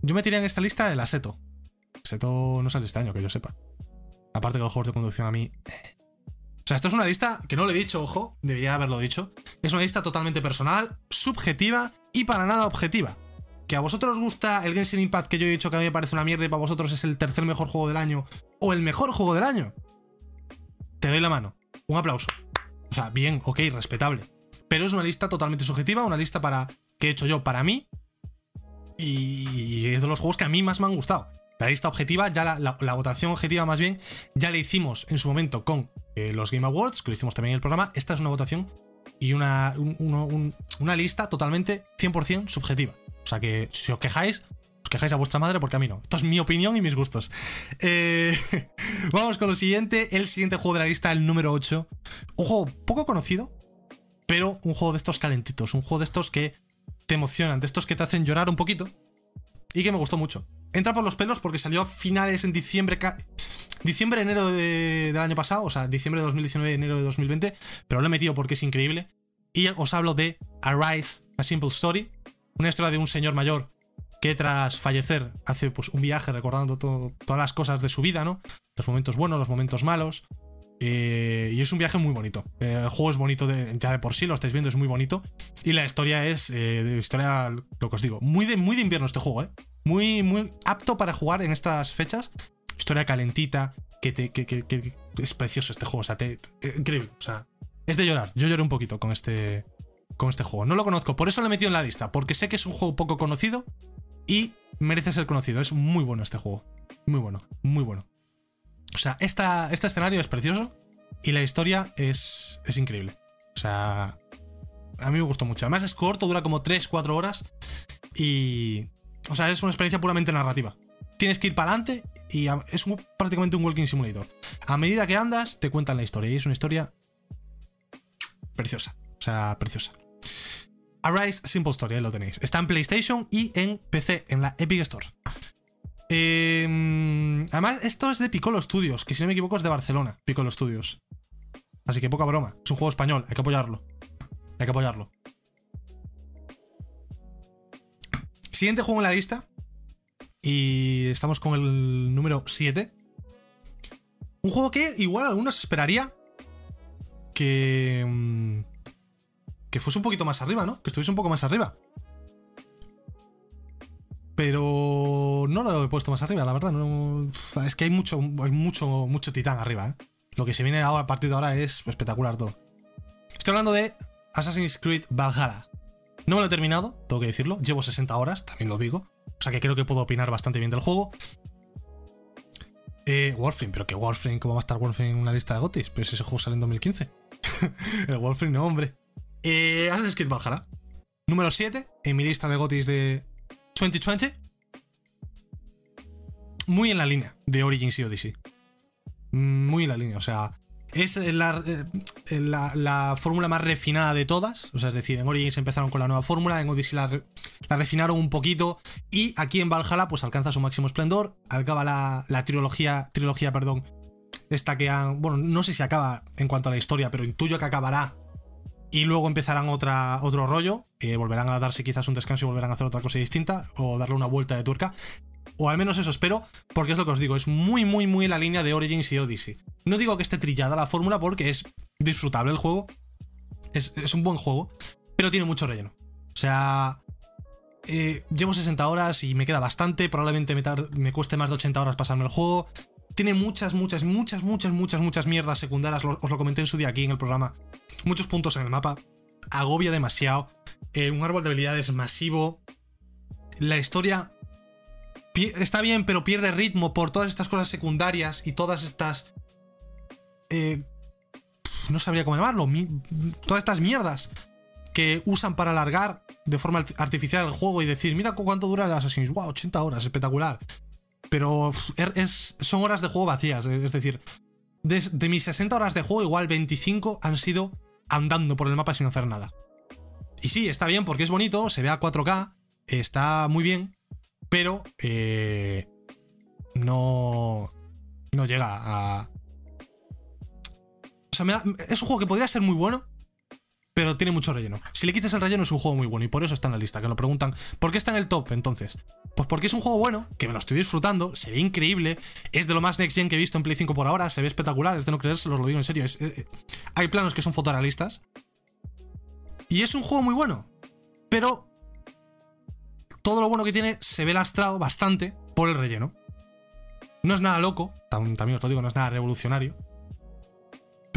Yo me tiré en esta lista el Aseto. Aseto no sale este año, que yo sepa. Aparte que los juegos de conducción a mí. Eh, sea, esto es una lista que no lo he dicho, ojo, debería haberlo dicho. Es una lista totalmente personal, subjetiva y para nada objetiva. Que a vosotros os gusta el Genshin Impact que yo he dicho que a mí me parece una mierda y para vosotros es el tercer mejor juego del año o el mejor juego del año. Te doy la mano. Un aplauso. O sea, bien, ok, respetable. Pero es una lista totalmente subjetiva, una lista para que he hecho yo para mí. Y es de los juegos que a mí más me han gustado. La lista objetiva, ya la, votación objetiva más bien, ya la hicimos en su momento con eh, los Game Awards, que lo hicimos también en el programa. Esta es una votación y una, una lista totalmente 100% subjetiva. O sea que si os quejáis, os quejáis a vuestra madre porque a mí no. Esto es mi opinión y mis gustos. Eh, vamos con lo siguiente. El siguiente juego de la lista, el número 8. Un juego poco conocido, pero un juego de estos calentitos. Un juego de estos que te emocionan, de estos que te hacen llorar un poquito. Y que me gustó mucho entra por los pelos porque salió a finales en diciembre, diciembre, enero del año pasado, o sea, diciembre de 2019, enero de 2020, pero lo he metido porque es increíble. Y os hablo de Arise, A Simple Story, una historia de un señor mayor que tras fallecer hace pues, un viaje recordando todas las cosas de su vida, ¿no? Los momentos buenos, los momentos malos. Eh, y es un viaje muy bonito. Eh, el juego es bonito de, ya de por sí, lo estáis viendo, es muy bonito. Y la historia es, eh, de historia, lo que os digo, muy de, muy de invierno este juego, ¿eh? Muy, muy apto para jugar en estas fechas. Historia calentita, que, te, que, es precioso este juego, o sea, te, increíble, o sea, es de llorar. Yo lloré un poquito con este, con este juego. No lo conozco, por eso lo he metido en la lista, porque sé que es un juego poco conocido y merece ser conocido. Es muy bueno este juego, muy bueno, muy bueno. O sea, esta, este escenario es precioso y la historia es, es increíble. O sea, a mí me gustó mucho. Además es corto, dura como 3-4 horas y... O sea, es una experiencia puramente narrativa. Tienes que ir para adelante y es prácticamente un walking simulator. A medida que andas, te cuentan la historia y es una historia preciosa. O sea, preciosa. Arise Simple Story, ahí lo tenéis. Está en PlayStation y en PC, en la Epic Store. Em, además, esto es de Piccolo Studios, que si no me equivoco es de Barcelona, Piccolo Studios. Así que poca broma, es un juego español, hay que apoyarlo. Hay que apoyarlo. Siguiente juego en la lista. Y estamos con el número 7. Un juego que igual algunos esperaría que... Mm, que fuese un poquito más arriba, ¿no? Que estuviese un poco más arriba. Pero no lo he puesto más arriba, la verdad. es que hay mucho, hay mucho, mucho titán arriba. ¿eh? Lo que se viene ahora a partir de ahora es espectacular todo. Estoy hablando de Assassin's Creed Valhalla. No me lo he terminado, tengo que decirlo. Llevo 60 horas, también lo digo. O sea que creo que puedo opinar bastante bien del juego. Eh, Warframe, pero que Warframe, ¿cómo va a estar Warframe en una lista de gotis? Pero ese juego sale en 2015. el Warframe no, hombre. Eh, Assassin's Creed Valhalla. Número 7 en mi lista de gotis de 2020. Muy en la línea de Origins y Odyssey. Muy en la línea, o sea, es la, eh, la, fórmula más refinada de todas. O sea, es decir, en Origins empezaron con la nueva fórmula, en Odyssey la, la, refinaron un poquito. Y aquí en Valhalla, pues alcanza su máximo esplendor. Acaba la, la trilogía, trilogía, perdón. Esta que han. Bueno, no sé si acaba en cuanto a la historia, pero intuyo que acabará y luego empezarán otra, otro rollo, eh, volverán a darse quizás un descanso y volverán a hacer otra cosa distinta, o darle una vuelta de tuerca. O al menos eso espero, porque es lo que os digo, es muy, muy, muy la línea de Origins y Odyssey. No digo que esté trillada la fórmula porque es disfrutable el juego, es, un buen juego, pero tiene mucho relleno. O sea, eh, llevo 60 horas y me queda bastante, probablemente me, me cueste más de 80 horas pasarme el juego. Tiene muchas, muchas, muchas, muchas, muchas, muchas mierdas secundarias, os lo comenté en su día aquí en el programa. Muchos puntos en el mapa, agobia demasiado, eh, un árbol de habilidades masivo, la historia está bien, pero pierde ritmo por todas estas cosas secundarias y todas estas... Eh, no sabría cómo llamarlo, todas estas mierdas que usan para alargar de forma artificial el juego y decir, mira cuánto dura el Assassin's, wow, 80 horas, espectacular. Pero er, es, son horas de juego vacías, es decir, de, de, mis 60 horas de juego, igual 25 han sido andando por el mapa sin hacer nada. Y sí, está bien porque es bonito, se ve a 4K, está muy bien, pero eh, no, no llega a... Es un juego que podría ser muy bueno, pero tiene mucho relleno. Si le quitas el relleno es un juego muy bueno y por eso está en la lista, que lo preguntan, ¿por qué está en el top entonces? Pues porque es un juego bueno, que me lo estoy disfrutando, se ve increíble, es de lo más next gen que he visto en Play 5 por ahora, se ve espectacular, es de no creerse, os lo digo en serio. Hay planos que son fotorealistas. Y es un juego muy bueno, pero todo lo bueno que tiene se ve lastrado bastante por el relleno. No es nada loco, también os lo digo, no es nada revolucionario.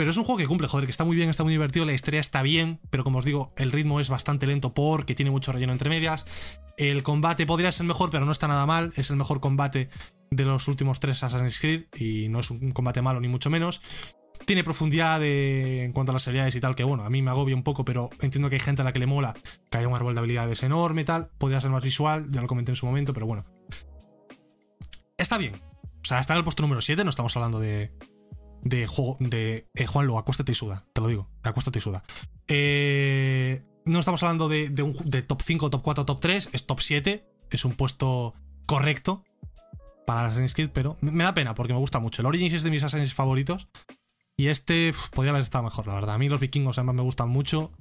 Pero es un juego que cumple, joder, que está muy bien, está muy divertido, la historia está bien, pero como os digo, el ritmo es bastante lento porque tiene mucho relleno entre medias. El combate podría ser mejor, pero no está nada mal, es el mejor combate de los últimos tres Assassin's Creed y no es un combate malo ni mucho menos. Tiene profundidad en cuanto a las habilidades y tal, que bueno, a mí me agobia un poco, pero entiendo que hay gente a la que le mola, que haya un árbol de habilidades enorme y tal. Podría ser más visual, ya lo comenté en su momento, pero bueno. Está bien. O sea, está en el puesto número 7, no estamos hablando de, de juego de eh, Juanlo, acuéstate y suda, te lo digo, acuéstate y suda. Eh, no estamos hablando de, de, top 5, top 4, top 3, es top 7, es un puesto correcto para Assassin's Creed, pero me da pena porque me gusta mucho. El Origins es de mis Assassin's favoritos y este podría haber estado mejor, la verdad. A mí los vikingos además me gustan mucho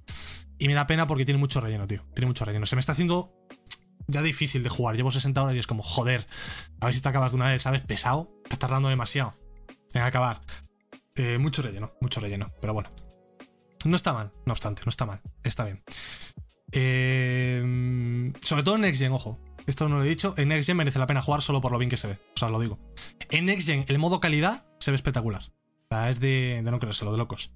y me da pena porque tiene mucho relleno, tío. Tiene mucho relleno. Se me está haciendo ya difícil de jugar. Llevo 60 horas y es como, joder, a ver si te acabas de una vez, ¿sabes? Pesado. Estás tardando demasiado en acabar. Eh, mucho relleno, mucho relleno. Pero bueno. No está mal, no obstante, no está mal. Está bien. Eh, sobre todo en Next Gen, ojo. Esto no lo he dicho. En Next Gen merece la pena jugar solo por lo bien que se ve. O sea, lo digo. En Next Gen, el modo calidad se ve espectacular. O sea, es de, no lo de locos.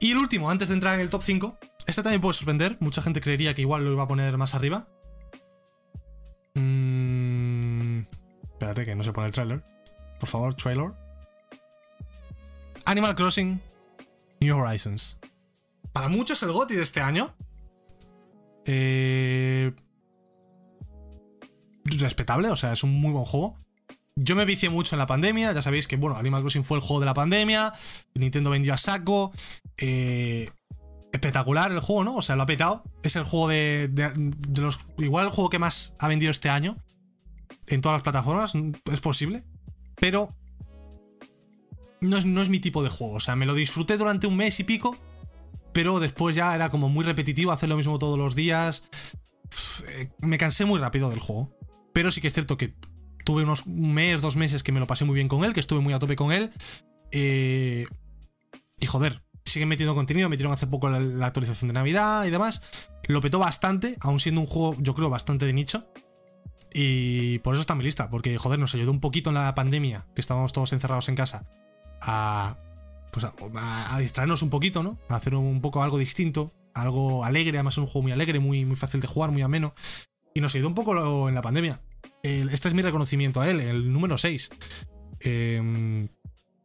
Y el último, antes de entrar en el top 5. Este también puede sorprender. Mucha gente creería que igual lo iba a poner más arriba. Mm, espérate, que no se pone el trailer. Por favor, trailer. Animal Crossing New Horizons. Para muchos el GOTI de este año. Eh, respetable, o sea, es un muy buen juego. Yo me vicié mucho en la pandemia, ya sabéis que, bueno, Animal Crossing fue el juego de la pandemia, Nintendo vendió a saco, eh, espectacular el juego, ¿no? O sea, lo ha petado. Es el juego de, de, los... Igual el juego que más ha vendido este año en todas las plataformas, es posible. Pero no es, mi tipo de juego. O sea, me lo disfruté durante un mes y pico, pero después ya era como muy repetitivo hacer lo mismo todos los días. Eh, me cansé muy rápido del juego. Pero sí que es cierto que tuve unos un mes, dos meses que me lo pasé muy bien con él, que estuve muy a tope con él. Eh, y joder, siguen metiendo contenido, metieron hace poco la, actualización de Navidad y demás. Lo petó bastante, aún siendo un juego, yo creo, bastante de nicho. Y por eso está en mi lista, porque joder, nos ayudó un poquito en la pandemia, que estábamos todos encerrados en casa, a, pues distraernos un poquito, ¿no? A hacer un poco algo distinto, algo alegre, además es un juego muy alegre, muy, muy fácil de jugar, muy ameno. Y nos ayudó un poco en la pandemia. este es mi reconocimiento a él, el número 6. Em,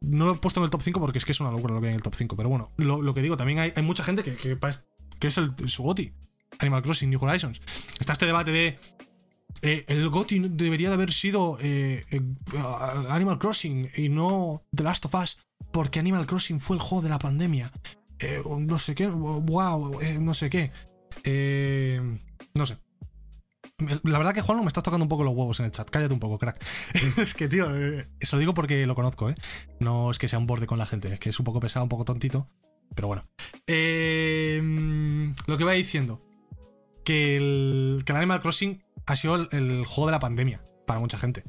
no lo he puesto en el top 5 porque es que es una locura lo que hay en el top 5. Pero bueno, lo, que digo, también hay, mucha gente que, que, es el, su GOTI. Animal Crossing New Horizons. Está este debate de eh, el GOTI debería de haber sido eh, eh, Animal Crossing y no The Last of Us, porque Animal Crossing fue el juego de la pandemia. no sé qué, wow, no sé qué. no sé. La verdad que Juan me estás tocando un poco los huevos en el chat. Cállate un poco, crack. es que, tío, eso lo digo porque lo conozco, ¿eh? No es que sea un borde con la gente, es que es un poco pesado, un poco tontito. Pero bueno. lo que va diciendo. Que el, que el Animal Crossing ha sido el, juego de la pandemia para mucha gente.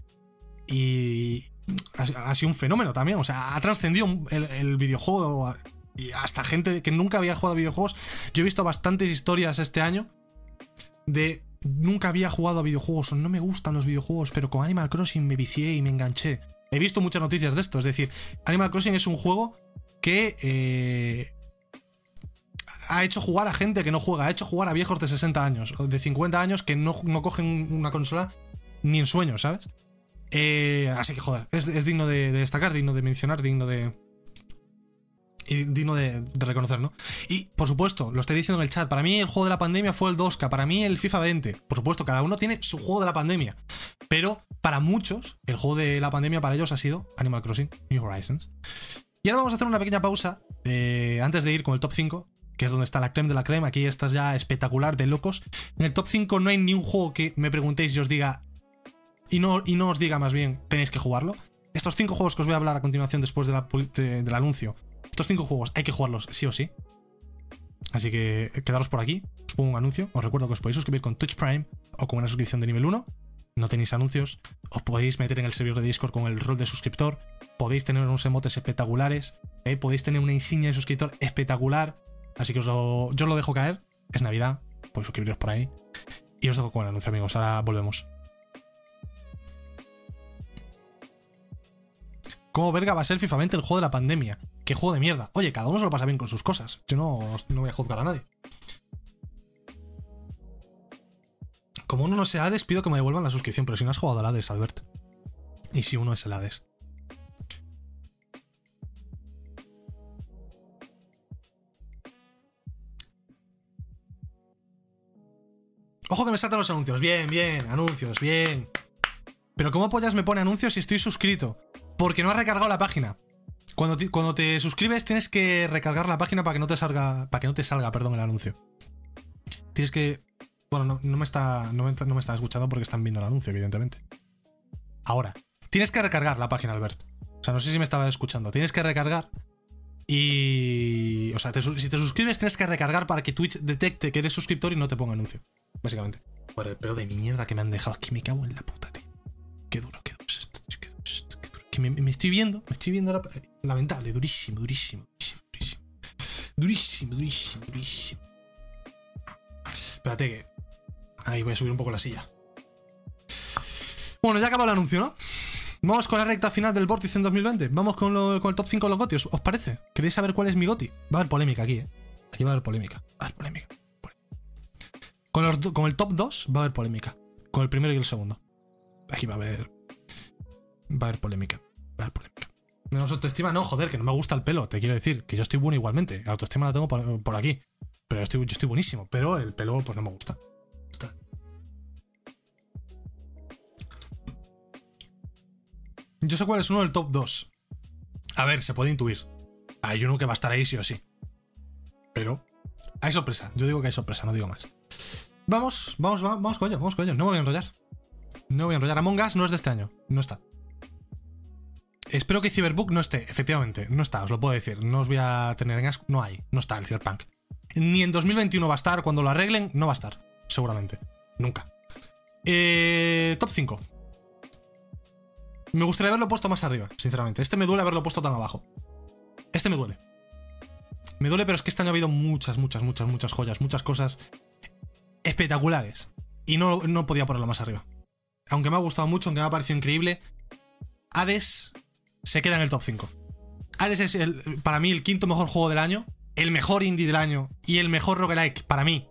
Y ha, sido un fenómeno también. O sea, ha trascendido el, videojuego y hasta gente que nunca había jugado a videojuegos. Yo he visto bastantes historias este año de nunca había jugado a videojuegos o no me gustan los videojuegos, pero con Animal Crossing me vicié y me enganché. He visto muchas noticias de esto. Es decir, Animal Crossing es un juego que eh, ha hecho jugar a gente que no juega, ha hecho jugar a viejos de 60 años, de 50 años que no, cogen una consola ni en sueños, ¿sabes? Eh, así que, joder, es, digno de, destacar, digno de mencionar, digno de. Digno de, reconocer, ¿no? Y, por supuesto, lo estoy diciendo en el chat, para mí el juego de la pandemia fue el 2K, para mí el FIFA 20. Por supuesto, cada uno tiene su juego de la pandemia. Pero para muchos, el juego de la pandemia para ellos ha sido Animal Crossing New Horizons. Y ahora vamos a hacer una pequeña pausa eh, antes de ir con el top 5 que es donde está la creme de la crema. Aquí estás ya espectacular de locos. En el top 5 no hay ni un juego que me preguntéis y os diga. Y no, y no os diga más bien, tenéis que jugarlo. Estos 5 juegos que os voy a hablar a continuación después del anuncio. Estos 5 juegos hay que jugarlos sí o sí. Así que quedaros por aquí, os pongo un anuncio. Os recuerdo que os podéis suscribir con Twitch Prime o con una suscripción de nivel 1. No tenéis anuncios, os podéis meter en el servidor de Discord con el rol de suscriptor, podéis tener unos emotes espectaculares, ¿eh? podéis tener una insignia de suscriptor espectacular. Así que os lo, yo os lo dejo caer, es Navidad, podéis suscribiros por ahí. Y os dejo con el anuncio, amigos. Ahora volvemos. ¿Cómo verga va a ser FIFA 20 el juego de la pandemia? ¿Qué juego de mierda? Oye, cada uno se lo pasa bien con sus cosas. Yo no, no voy a juzgar a nadie. Como uno no sea Hades, pido que me devuelvan la suscripción, pero si no has jugado al Hades, Albert. Y si uno es el Hades. Ojo que me saltan los anuncios. Bien, bien, anuncios, bien. Pero ¿cómo pollas me pone anuncios si estoy suscrito? Porque no ha recargado la página. Cuando te, cuando te suscribes tienes que recargar la página para que no te salga. Para que no te salga, perdón, el anuncio. Tienes que. Bueno, no, me está. No me, escuchando porque están viendo el anuncio, evidentemente. Ahora. Tienes que recargar la página, Albert. O sea, no sé si me estaba escuchando. Tienes que recargar. Y. O sea, si te suscribes, tienes que recargar para que Twitch detecte que eres suscriptor y no te ponga anuncio. Básicamente. Por el pelo de mierda que me han dejado aquí, me cago en la puta, tío. Qué duro, qué duro es esto, qué duro qué duro. Que me, estoy viendo, me estoy viendo lamentable, durísimo, durísimo, durísimo, durísimo. Durísimo, durísimo, durísimo. Espérate que. Ahí voy a subir un poco la silla. Bueno, ya acabó el anuncio, ¿no? Vamos con la recta final del Vortice en 2020. Vamos con, el top 5 de los gotios. ¿Os parece? ¿Queréis saber cuál es mi goti? Va a haber polémica aquí, ¿eh? Aquí va a haber polémica. Va a haber polémica. Con, el top 2 va a haber polémica. Con el primero y el segundo. Aquí va a haber. Va a haber polémica. Va a haber polémica. Menos autoestima, no, joder, que no me gusta el pelo. Te quiero decir que yo estoy bueno igualmente. La autoestima la tengo por, aquí. Pero estoy, yo estoy buenísimo. Pero el pelo, pues no me gusta. Yo sé cuál es uno del top 2. A ver, se puede intuir. Hay uno que va a estar ahí sí o sí. Pero hay sorpresa. Yo digo que hay sorpresa, no digo más. Vamos, vamos, vamos, vamos ello, vamos ello. No me voy a enrollar. No me voy a enrollar. Among Us no es de este año. No está. Espero que Cyberbook no esté. Efectivamente, no está, os lo puedo decir. No os voy a tener en asco. No hay. No está el Cyberpunk. Ni en 2021 va a estar. Cuando lo arreglen, no va a estar. Seguramente. Nunca. Eh, top 5. Me gustaría haberlo puesto más arriba, sinceramente. Este me duele haberlo puesto tan abajo. Este me duele. Me duele, pero es que este año ha habido muchas, muchas, muchas, muchas joyas, muchas cosas espectaculares. Y no, no podía ponerlo más arriba. Aunque me ha gustado mucho, aunque me ha parecido increíble, Hades se queda en el top 5. Hades es para mí el quinto mejor juego del año, el mejor indie del año y el mejor roguelike para mí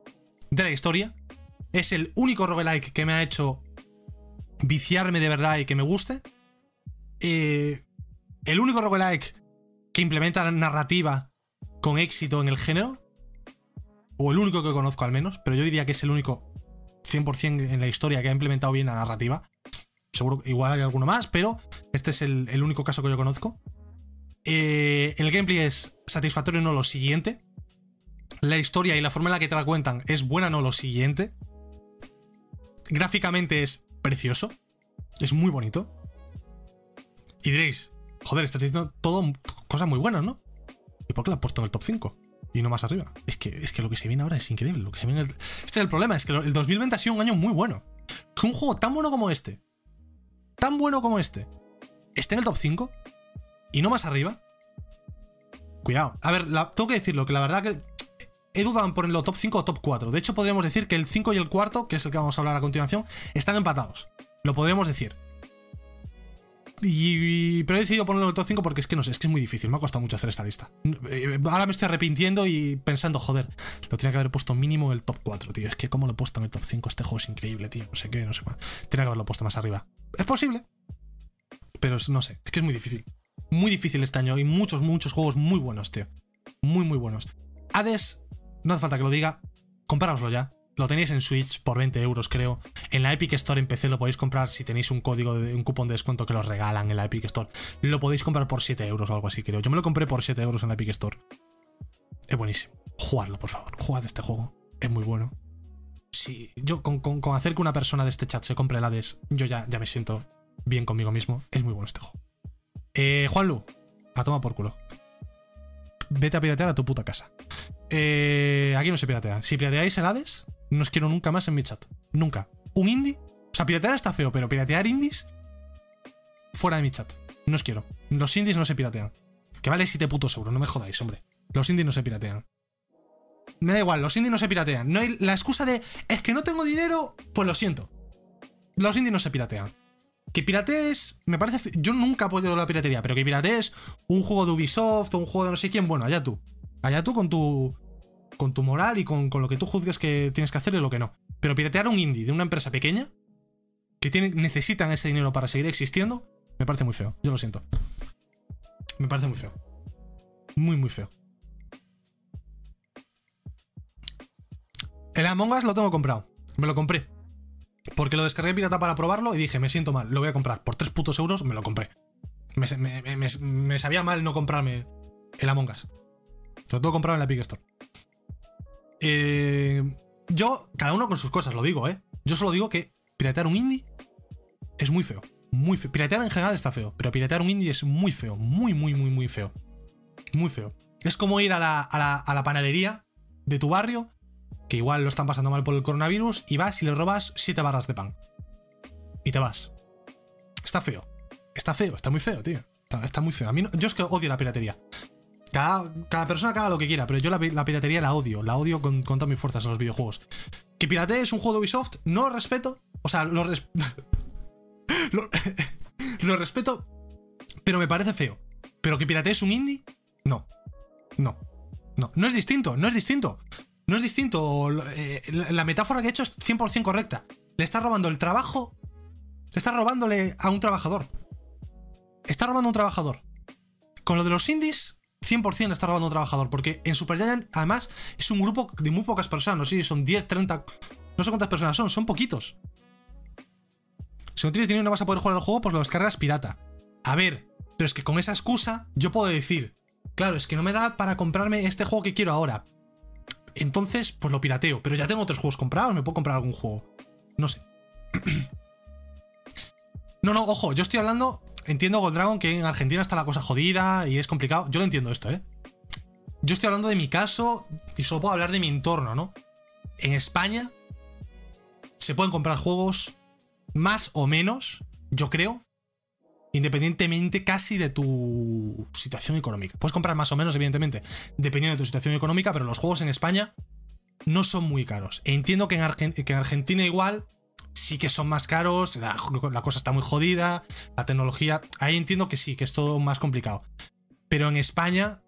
de la historia. Es el único roguelike que me ha hecho viciarme de verdad y que me guste. Eh, el único roguelike que implementa narrativa con éxito en el género o el único que conozco al menos, pero yo diría que es el único 100% en la historia que ha implementado bien la narrativa. Seguro igual hay alguno más, pero este es el, único caso que yo conozco. Eh, el gameplay es satisfactorio, no lo siguiente. La historia y la forma en la que te la cuentan es buena, no lo siguiente. Gráficamente es precioso. Es muy bonito. Y diréis, joder, estás diciendo todo cosas muy buenas, ¿no? ¿Y por qué lo has puesto en el top 5? y no más arriba. Es que, es que lo que se viene ahora es increíble. Lo que se viene Este es el problema, es que el 2020 ha sido un año muy bueno. Que un juego tan bueno como este, tan bueno como este, esté en el top 5 y no más arriba. Cuidado. A ver, tengo que decirlo, que la verdad que he dudado en ponerlo top 5 o top 4. De hecho, podríamos decir que el 5 y el cuarto, que es el que vamos a hablar a continuación, están empatados. Lo podríamos decir. Y, pero he decidido ponerlo en el top 5 porque es que no sé, es que es muy difícil. Me ha costado mucho hacer esta lista. Eh, ahora me estoy arrepintiendo y pensando, joder, lo tenía que haber puesto mínimo en el top 4, tío. Es que como lo he puesto en el top 5, este juego es increíble, tío. No sé qué, no sé cuál. Tenía que haberlo puesto más arriba. Es posible, pero no sé, es que es muy difícil. Muy difícil este año. Hay muchos, muchos juegos muy buenos, tío. Muy, muy buenos. Hades, no hace falta que lo diga. Compároslo ya. Lo tenéis en Switch por 20 euros, creo. En la Epic Store en PC lo podéis comprar si tenéis un código de un cupón de descuento que los regalan en la Epic Store. Lo podéis comprar por 7 euros o algo así, creo. Yo me lo compré por 7 euros en la Epic Store. Es buenísimo. Jugadlo, por favor. Jugad este juego. Es muy bueno. Si yo con, hacer que una persona de este chat se compre el Hades, yo ya, ya me siento bien conmigo mismo. Es muy bueno este juego. Eh, Juanlu, a toma por culo. Vete a piratear a tu puta casa. Eh, aquí no se piratea. Si pirateáis el Hades, no os quiero nunca más en mi chat. Nunca. Un indie. O sea, piratear está feo, pero piratear indies. Fuera de mi chat. No os quiero. Los indies no se piratean. Que vale 7 putos euros, no me jodáis, hombre. Los indies no se piratean. Me da igual, los indies no se piratean. No hay la excusa de es que no tengo dinero, pues lo siento. Los indies no se piratean. Que piratees, me parece. Yo nunca he apoyado la piratería, pero que piratees un juego de Ubisoft o un juego de no sé quién, bueno, allá tú. Allá tú con tu. Con tu moral y con, lo que tú juzgues que tienes que hacer y lo que no. Pero piratear un indie de una empresa pequeña, que tiene, necesitan ese dinero para seguir existiendo, me parece muy feo. Yo lo siento. Me parece muy feo. Muy, muy feo. El Among Us lo tengo comprado. Me lo compré. Porque lo descargué pirata para probarlo y dije, me siento mal, lo voy a comprar. Por 3 putos euros me lo compré. Me, sabía mal no comprarme el Among Us. Lo tengo comprado en la Epic Store. Eh, yo, cada uno con sus cosas, lo digo, ¿eh? Yo solo digo que piratear un indie es muy feo. Muy feo. Piratear en general está feo, pero piratear un indie es muy feo. Muy, muy, muy, muy feo. Muy feo. Es como ir a la, a la panadería de tu barrio que igual lo están pasando mal por el coronavirus, y vas y le robas 7 barras de pan. Y te vas. Está feo. Está feo, está muy feo, tío. Está, muy feo. A mí yo es que odio la piratería. Cada, cada, persona haga lo que quiera, pero yo la, piratería la odio. La odio con, con todas mis fuerzas en los videojuegos. Que piratees un juego de Ubisoft, no lo respeto. O sea, lo, lo, lo respeto, pero me parece feo. Pero que piratees un indie, no. No. No, no es distinto, no es distinto. No es distinto. Eh, la metáfora que he hecho es 100% correcta. Le está robando el trabajo. Le está robándole a un trabajador. Está robando a un trabajador. Con lo de los indies, 100% le está robando un trabajador. Porque en Supergiant, además, es un grupo de muy pocas personas. No sé si son 10, 30. No sé cuántas personas son, son poquitos. Si no tienes dinero no vas a poder jugar el juego, pues lo descargas pirata. A ver, pero es que con esa excusa yo puedo decir, claro, es que no me da para comprarme este juego que quiero ahora, entonces, pues lo pirateo. Pero ya tengo otros juegos comprados, me puedo comprar algún juego. No sé. no, no, ojo, yo estoy hablando. Entiendo Gold Dragon que en Argentina está la cosa jodida y es complicado. Yo lo entiendo esto, ¿eh? Yo estoy hablando de mi caso y solo puedo hablar de mi entorno, ¿no? En España se pueden comprar juegos más o menos, yo creo, independientemente casi de tu situación económica. Puedes comprar más o menos, evidentemente, dependiendo de tu situación económica, pero los juegos en España no son muy caros. E entiendo que en, Argentina igual sí que son más caros, la, cosa está muy jodida, la tecnología, ahí entiendo que sí, que es todo más complicado. Pero en España,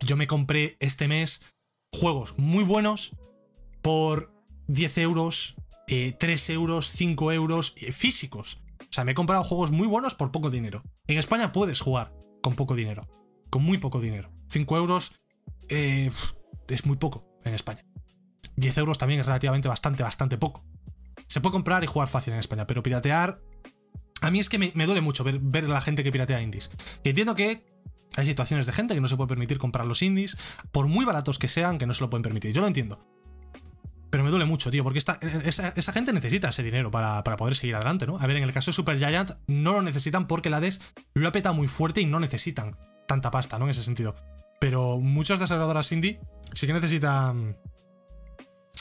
yo me compré este mes juegos muy buenos por 10 euros, 3 eh, euros, 5 euros eh, físicos. O sea, me he comprado juegos muy buenos por poco dinero. En España puedes jugar con poco dinero. Con muy poco dinero. 5 euros eh, es muy poco en España. 10 euros también es relativamente bastante, bastante poco. Se puede comprar y jugar fácil en España, pero piratear. A mí es que me, duele mucho ver, ver, la gente que piratea indies. Y entiendo que hay situaciones de gente que no se puede permitir comprar los indies, por muy baratos que sean, que no se lo pueden permitir. Yo lo entiendo. Pero me duele mucho, tío, porque esa, gente necesita ese dinero para, poder seguir adelante, ¿no? A ver, en el caso de Super Giant no lo necesitan porque la DES lo ha petado muy fuerte y no necesitan tanta pasta, ¿no? En ese sentido. Pero muchas desarrolladoras indie sí que necesitan.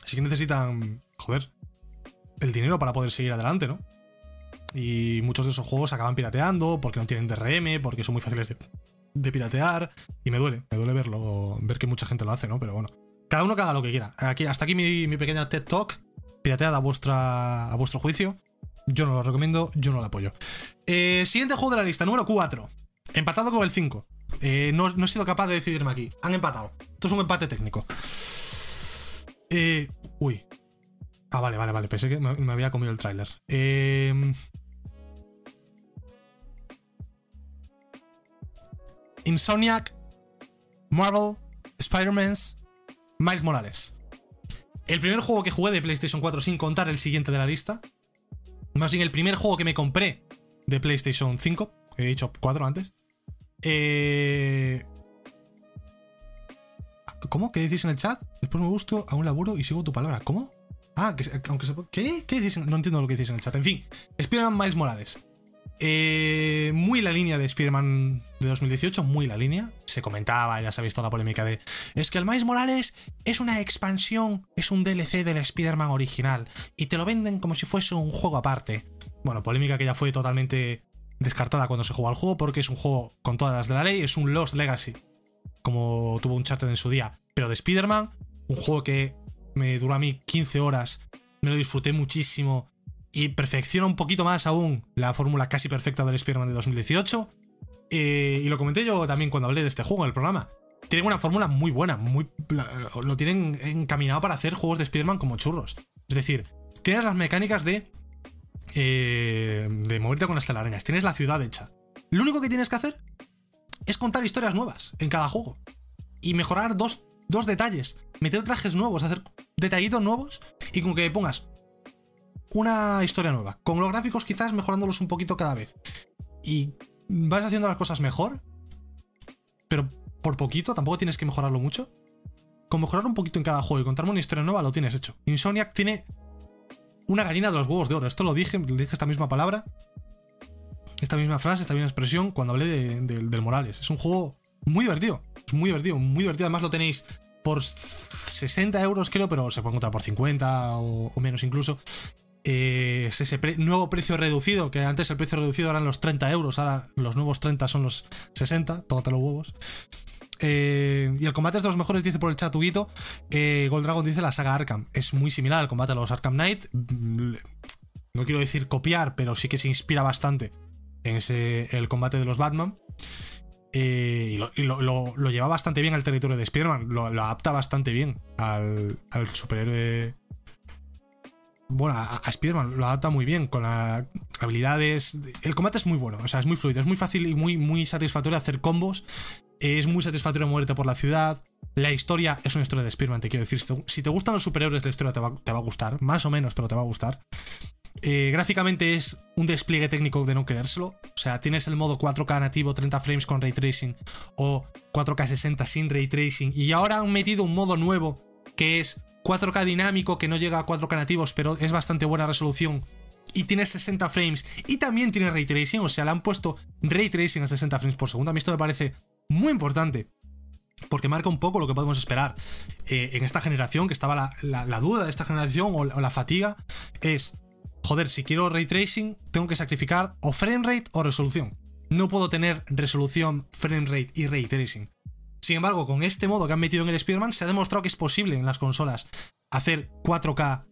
Sí que necesitan. Joder. El dinero para poder seguir adelante, ¿no? Y muchos de esos juegos acaban pirateando porque no tienen DRM, porque son muy fáciles de, piratear. Y me duele, me duele verlo, ver que mucha gente lo hace, ¿no? Pero bueno. Cada uno que lo que quiera. Aquí, hasta aquí mi, pequeña TED Talk. Pirateada a, a vuestro juicio. Yo no lo recomiendo, yo no lo apoyo. Eh, siguiente juego de la lista, número 4. Empatado con el 5. Eh, no, he sido capaz de decidirme aquí. Han empatado. Esto es un empate técnico. Eh, uy. Ah, vale, vale, vale. Pensé que me, había comido el tráiler. Eh, Insomniac, Marvel, Spider-Man's Miles Morales. El primer juego que jugué de PlayStation 4 sin contar el siguiente de la lista. Más bien el primer juego que me compré de PlayStation 5. He dicho 4 antes. Eh... ¿Cómo? ¿Qué decís en el chat? Después me gusto a un laburo y sigo tu palabra. ¿Cómo? Ah, que, aunque se... ¿Qué? ¿Qué decís? No entiendo lo que decís en el chat. En fin, Spider-Man Miles Morales. Eh, muy la línea de Spider-Man de 2018, muy la línea. Se comentaba, ya se ha visto la polémica de. Es que el Miles Morales es una expansión, es un DLC del Spider-Man original. Y te lo venden como si fuese un juego aparte. Bueno, polémica que ya fue totalmente descartada cuando se jugó al juego, porque es un juego con todas las de la ley, es un Lost Legacy. Como tuvo un charter en su día. Pero de Spider-Man, un juego que me duró a mí 15 horas, me lo disfruté muchísimo y perfecciona un poquito más aún la fórmula casi perfecta del Spider-Man de 2018. Eh, y lo comenté yo también cuando hablé de este juego en el programa. Tienen una fórmula muy buena, muy, lo tienen encaminado para hacer juegos de Spider-Man como churros. Es decir, tienes las mecánicas de, eh, de moverte con las telarañas, tienes la ciudad hecha. Lo único que tienes que hacer es contar historias nuevas en cada juego. Y mejorar dos, dos detalles. Meter trajes nuevos, hacer detallitos nuevos. Y con que pongas una historia nueva. Con los gráficos quizás mejorándolos un poquito cada vez. Y vas haciendo las cosas mejor. Pero por poquito, tampoco tienes que mejorarlo mucho. Con mejorar un poquito en cada juego y contarme una historia nueva, lo tienes hecho. Insomniac tiene una gallina de los huevos de oro. Esto lo dije, le dije esta misma palabra. Esta misma frase, esta misma expresión cuando hablé de, del Morales. Es un juego muy divertido. Es muy divertido, muy divertido. Además lo tenéis por 60 euros creo, pero se puede encontrar por 50 o menos incluso es ese nuevo precio reducido, que antes el precio reducido eran los 30 euros, ahora los nuevos 30 son los 60, tómate los huevos. Eh, y el combate es de los mejores, dice por el chat Huguito. Eh, Gold Dragon dice la saga Arkham. Es muy similar al combate de los Arkham Knight. Mm, no quiero decir copiar, pero sí que se inspira bastante en ese, el combate de los Batman. Eh, y, lo, lleva bastante bien al territorio de Spider-Man. Lo, adapta bastante bien al, superhéroe bueno, a, Spider-Man lo adapta muy bien con las habilidades. El combate es muy bueno, o sea, es muy fluido, es muy fácil y muy, muy satisfactorio hacer combos. Es muy satisfactorio moverte por la ciudad. La historia es una historia de Spider-Man, te quiero decir. Si te, gustan los superhéroes, la historia te va, a gustar, más o menos, pero te va a gustar. Eh, gráficamente es un despliegue técnico de no querérselo. O sea, tienes el modo 4K nativo 30 frames con ray tracing o 4K 60 sin ray tracing. Y ahora han metido un modo nuevo que es 4K dinámico que no llega a 4K nativos, pero es bastante buena resolución. Y tiene 60 frames. Y también tiene ray tracing, o sea, le han puesto ray tracing a 60 frames por segundo. A mí esto me parece muy importante. Porque marca un poco lo que podemos esperar eh, en esta generación, que estaba la, duda de esta generación o, la fatiga, es, joder, si quiero ray tracing, tengo que sacrificar o frame rate o resolución. No puedo tener resolución, frame rate y ray tracing. Sin embargo, con este modo que han metido en el Spider-Man, se ha demostrado que es posible en las consolas hacer 4K,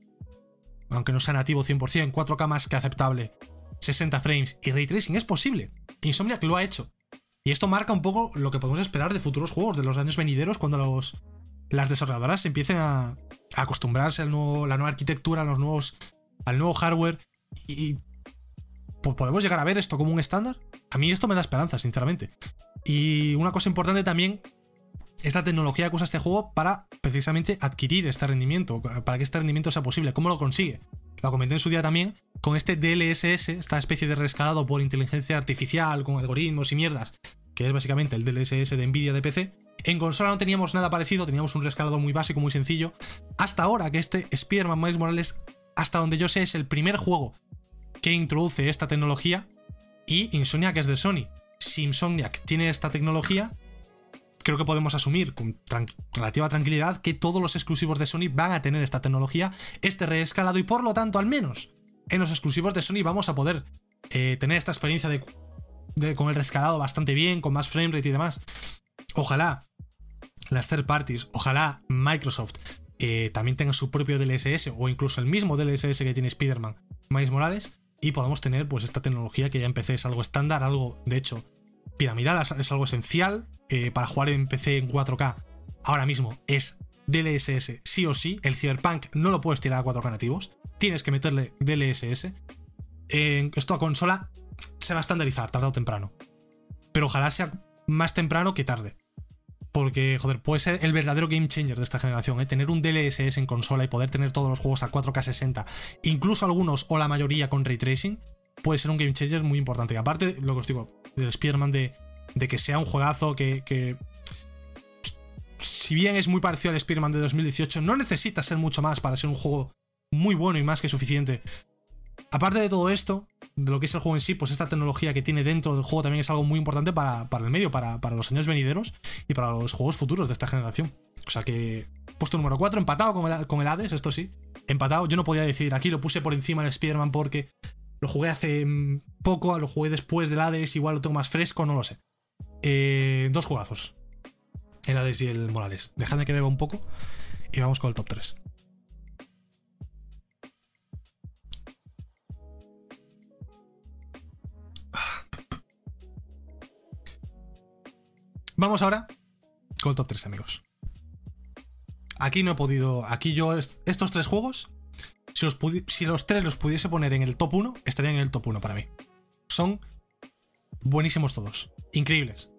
aunque no sea nativo 100%, 4K más que aceptable, 60 frames y ray tracing. Es posible. Insomniac lo ha hecho. Y esto marca un poco lo que podemos esperar de futuros juegos, de los años venideros, cuando los, las desarrolladoras empiecen a, acostumbrarse a la nueva arquitectura, a los nuevos, al nuevo hardware. Y, podemos llegar a ver esto como un estándar. A mí esto me da esperanza, sinceramente. Y una cosa importante también esta tecnología que usa este juego para precisamente adquirir este rendimiento, para que este rendimiento sea posible. ¿Cómo lo consigue? Lo comenté en su día también con este DLSS, esta especie de rescalado por inteligencia artificial, con algoritmos y mierdas, que es básicamente el DLSS de Nvidia de PC. En consola no teníamos nada parecido, teníamos un rescalado muy básico, muy sencillo. Hasta ahora que este Spider-Man Morales, hasta donde yo sé, es el primer juego que introduce esta tecnología. Y Insomnia, que es de Sony. Si Insomniac tiene esta tecnología, creo que podemos asumir con relativa tranquilidad que todos los exclusivos de Sony van a tener esta tecnología, este reescalado y por lo tanto, al menos en los exclusivos de Sony vamos a poder eh, tener esta experiencia de, con el reescalado bastante bien, con más framerate y demás. Ojalá las third parties, ojalá Microsoft eh, también tenga su propio DLSS o incluso el mismo DLSS que tiene Spider-Man, Miles Morales, y podamos tener pues esta tecnología que ya en PC es algo estándar, algo de hecho piramidal, es algo esencial eh, para jugar en PC en 4K. Ahora mismo es DLSS sí o sí. El Cyberpunk no lo puedes tirar a 4K nativos. Tienes que meterle DLSS. esto a consola se va a estandarizar tarde o temprano. Pero ojalá sea más temprano que tarde. Porque, joder, puede ser el verdadero game changer de esta generación, ¿eh? Tener un DLSS en consola y poder tener todos los juegos a 4K 60, incluso algunos o la mayoría con ray tracing, puede ser un game changer muy importante. Y aparte, lo que os digo, del Spider-Man de, que sea un juegazo que, si bien es muy parecido al Spider-Man de 2018, no necesita ser mucho más para ser un juego muy bueno y más que suficiente. Aparte de todo esto, de lo que es el juego en sí, pues esta tecnología que tiene dentro del juego también es algo muy importante para, el medio, para, los años venideros y para los juegos futuros de esta generación. O sea que, puesto número 4, empatado con el, con Hades, esto sí, empatado. Yo no podía decir, aquí lo puse por encima del Spider-Man porque lo jugué hace mm, poco, lo jugué después del Hades, igual lo tengo más fresco, no lo sé. Eh, dos jugazos. El Hades y el Morales. Dejadme que beba un poco y vamos con el top 3. Vamos ahora con el top 3, amigos. Aquí no he podido. Aquí yo. Estos tres juegos. Si los, tres los pudiese poner en el top 1, estarían en el top 1 para mí. Son buenísimos todos. Increíbles.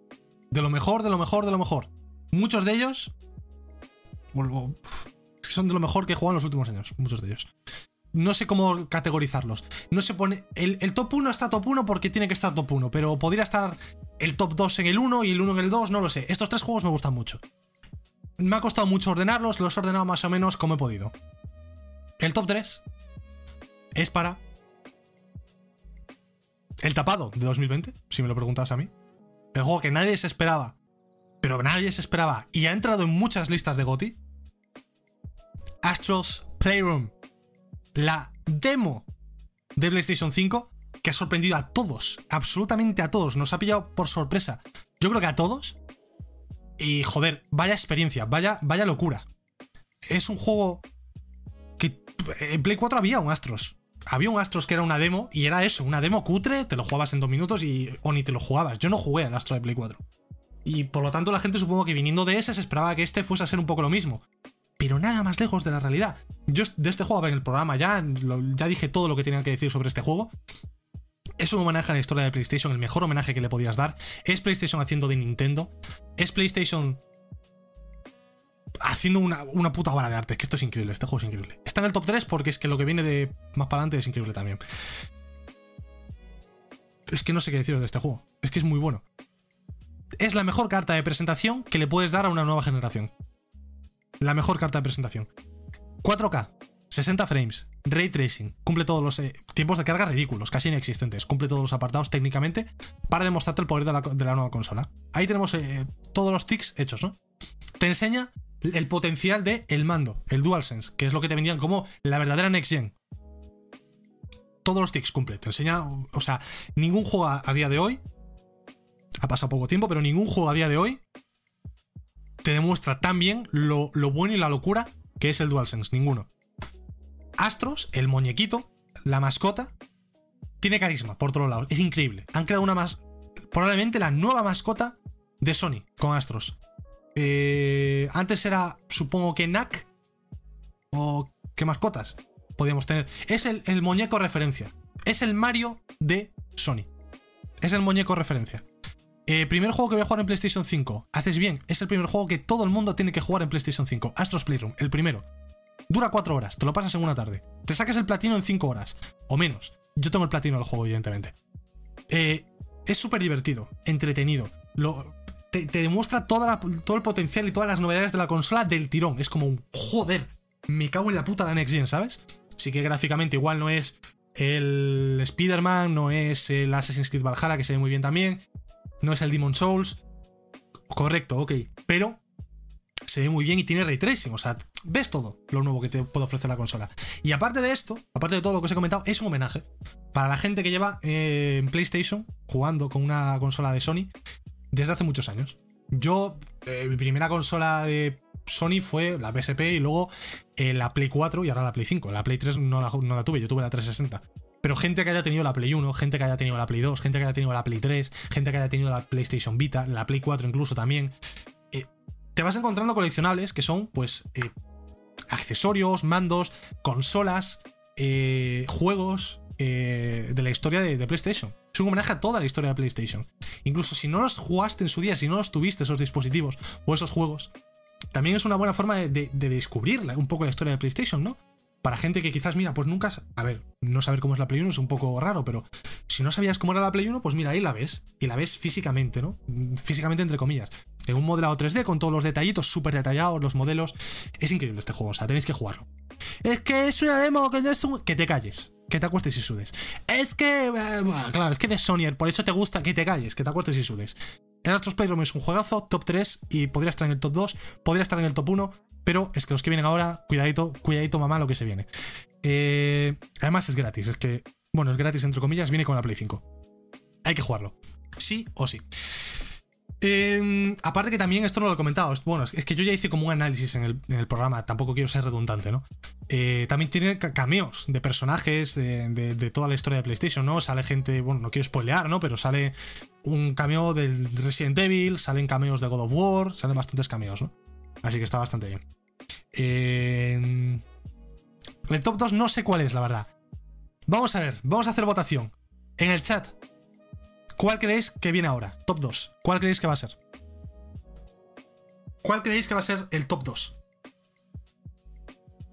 De lo mejor, de lo mejor, de lo mejor. Muchos de ellos. Son de lo mejor que he jugado en los últimos años. Muchos de ellos. No sé cómo categorizarlos. No se pone. El, el, top 1 está top 1 porque tiene que estar top 1. Pero podría estar el top 2 en el 1 y el 1 en el 2, no lo sé. Estos tres juegos me gustan mucho. Me ha costado mucho ordenarlos, los he ordenado más o menos como he podido. El top 3 es para el tapado de 2020, si me lo preguntas a mí. El juego que nadie se esperaba, pero nadie se esperaba y ha entrado en muchas listas de GOTY. Astros Playroom. La demo de PlayStation 5 que ha sorprendido a todos, absolutamente a todos, nos ha pillado por sorpresa. Yo creo que a todos. Y joder, vaya experiencia, vaya, vaya locura. Es un juego que en Play 4 había un Astros. Había un Astros que era una demo y era eso, una demo cutre, te lo jugabas en dos minutos y, o ni te lo jugabas. Yo no jugué al Astro de Play 4. Y por lo tanto la gente supongo que viniendo de ese se esperaba que este fuese a ser un poco lo mismo. Pero nada más lejos de la realidad. Yo de este juego en el programa ya, ya dije todo lo que tenía que decir sobre este juego. Es un homenaje a la historia de PlayStation, el mejor homenaje que le podías dar. Es PlayStation haciendo de Nintendo. Es PlayStation haciendo una, puta obra de arte. Que esto es increíble, este juego es increíble. Está en el top 3 porque es que lo que viene de más para adelante es increíble también. Es que no sé qué decir de este juego. Es que es muy bueno. Es la mejor carta de presentación que le puedes dar a una nueva generación. La mejor carta de presentación. 4K, 60 frames, ray tracing, cumple todos los eh, tiempos de carga ridículos, casi inexistentes, cumple todos los apartados técnicamente para demostrarte el poder de la, nueva consola. Ahí tenemos eh, todos los tics hechos, ¿no? Te enseña el potencial de el mando, el DualSense, que es lo que te vendían como la verdadera Next Gen. Todos los tics cumple, te enseña, o sea, ningún juego a, día de hoy, ha pasado poco tiempo, pero ningún juego a día de hoy te demuestra tan bien lo, lo bueno y la locura que es el DualSense, ninguno. Astros, el muñequito, la mascota, tiene carisma por todos lados. Es increíble. Han creado una más. Probablemente la nueva mascota de Sony con Astros. Eh, antes era, supongo que NAC. ¿O qué mascotas podíamos tener? Es el, muñeco referencia. Es el Mario de Sony. Es el muñeco referencia. Eh, primer juego que voy a jugar en PlayStation 5. Haces bien, es el primer juego que todo el mundo tiene que jugar en PlayStation 5. Astros Playroom, el primero. Dura 4 horas, te lo pasas en una tarde. Te sacas el platino en 5 horas, o menos. Yo tengo el platino del juego, evidentemente. Eh, es súper divertido, entretenido. Te, demuestra todo el potencial y todas las novedades de la consola del tirón. Es como un joder, me cago en la puta la Next Gen, ¿sabes? Sí que gráficamente igual no es el Spider-Man, no es el Assassin's Creed Valhalla, que se ve muy bien también, no es el Demon Souls. Correcto, ok. Pero se ve muy bien y tiene ray tracing, o sea, ves todo lo nuevo que te puede ofrecer la consola. Y aparte de esto, aparte de todo lo que os he comentado, es un homenaje para la gente que lleva eh, en PlayStation jugando con una consola de Sony desde hace muchos años. Yo, eh, mi primera consola de Sony fue la PSP y luego eh, la Play 4 y ahora la Play 5. La Play 3 no la, no la tuve, yo tuve la 360. Pero gente que haya tenido la Play 1, gente que haya tenido la Play 2, gente que haya tenido la Play 3, gente que haya tenido la PlayStation Vita, la Play 4 incluso también, te vas encontrando coleccionables que son, pues, eh, accesorios, mandos, consolas, eh, juegos eh, de la historia de, PlayStation. Es un homenaje a toda la historia de PlayStation. Incluso si no los jugaste en su día, si no los tuviste esos dispositivos o esos juegos, también es una buena forma de descubrir un poco la historia de PlayStation, ¿no? Para gente que quizás, mira, pues nunca. A ver, no saber cómo es la Play 1 es un poco raro, pero si no sabías cómo era la Play 1, pues mira, ahí la ves. Y la ves físicamente, ¿no? Físicamente, entre comillas. En un modelado 3D con todos los detallitos súper detallados, los modelos. Es increíble este juego, o sea, tenéis que jugarlo. Es que es una demo, que no es un. Que te calles. que te acuestes y sudes. Es que, eh, claro, es que eres Sonyer, por eso te gusta que te calles, que te acuestes y sudes. El Astros Playroom es un juegazo, top 3, y podría estar en el top 2, podría estar en el top 1, pero es que los que vienen ahora, cuidadito, cuidadito mamá lo que se viene. Eh, además es gratis, es que, bueno, es gratis entre comillas, viene con la Play 5. Hay que jugarlo. Sí o sí. Eh, aparte que también esto no lo he comentado, bueno, es que yo ya hice como un análisis en el, programa, tampoco quiero ser redundante, ¿no? Eh, también tiene cameos de personajes de, toda la historia de PlayStation, ¿no? Sale gente, bueno, no quiero spoilear, ¿no? Pero sale un cameo del Resident Evil, salen cameos de God of War, salen bastantes cameos, ¿no? Así que está bastante bien. El top 2 no sé cuál es, la verdad. Vamos a ver, vamos a hacer votación. En el chat, ¿Cuál creéis que viene ahora? Top 2. ¿Cuál creéis que va a ser? ¿Cuál creéis que va a ser el top 2?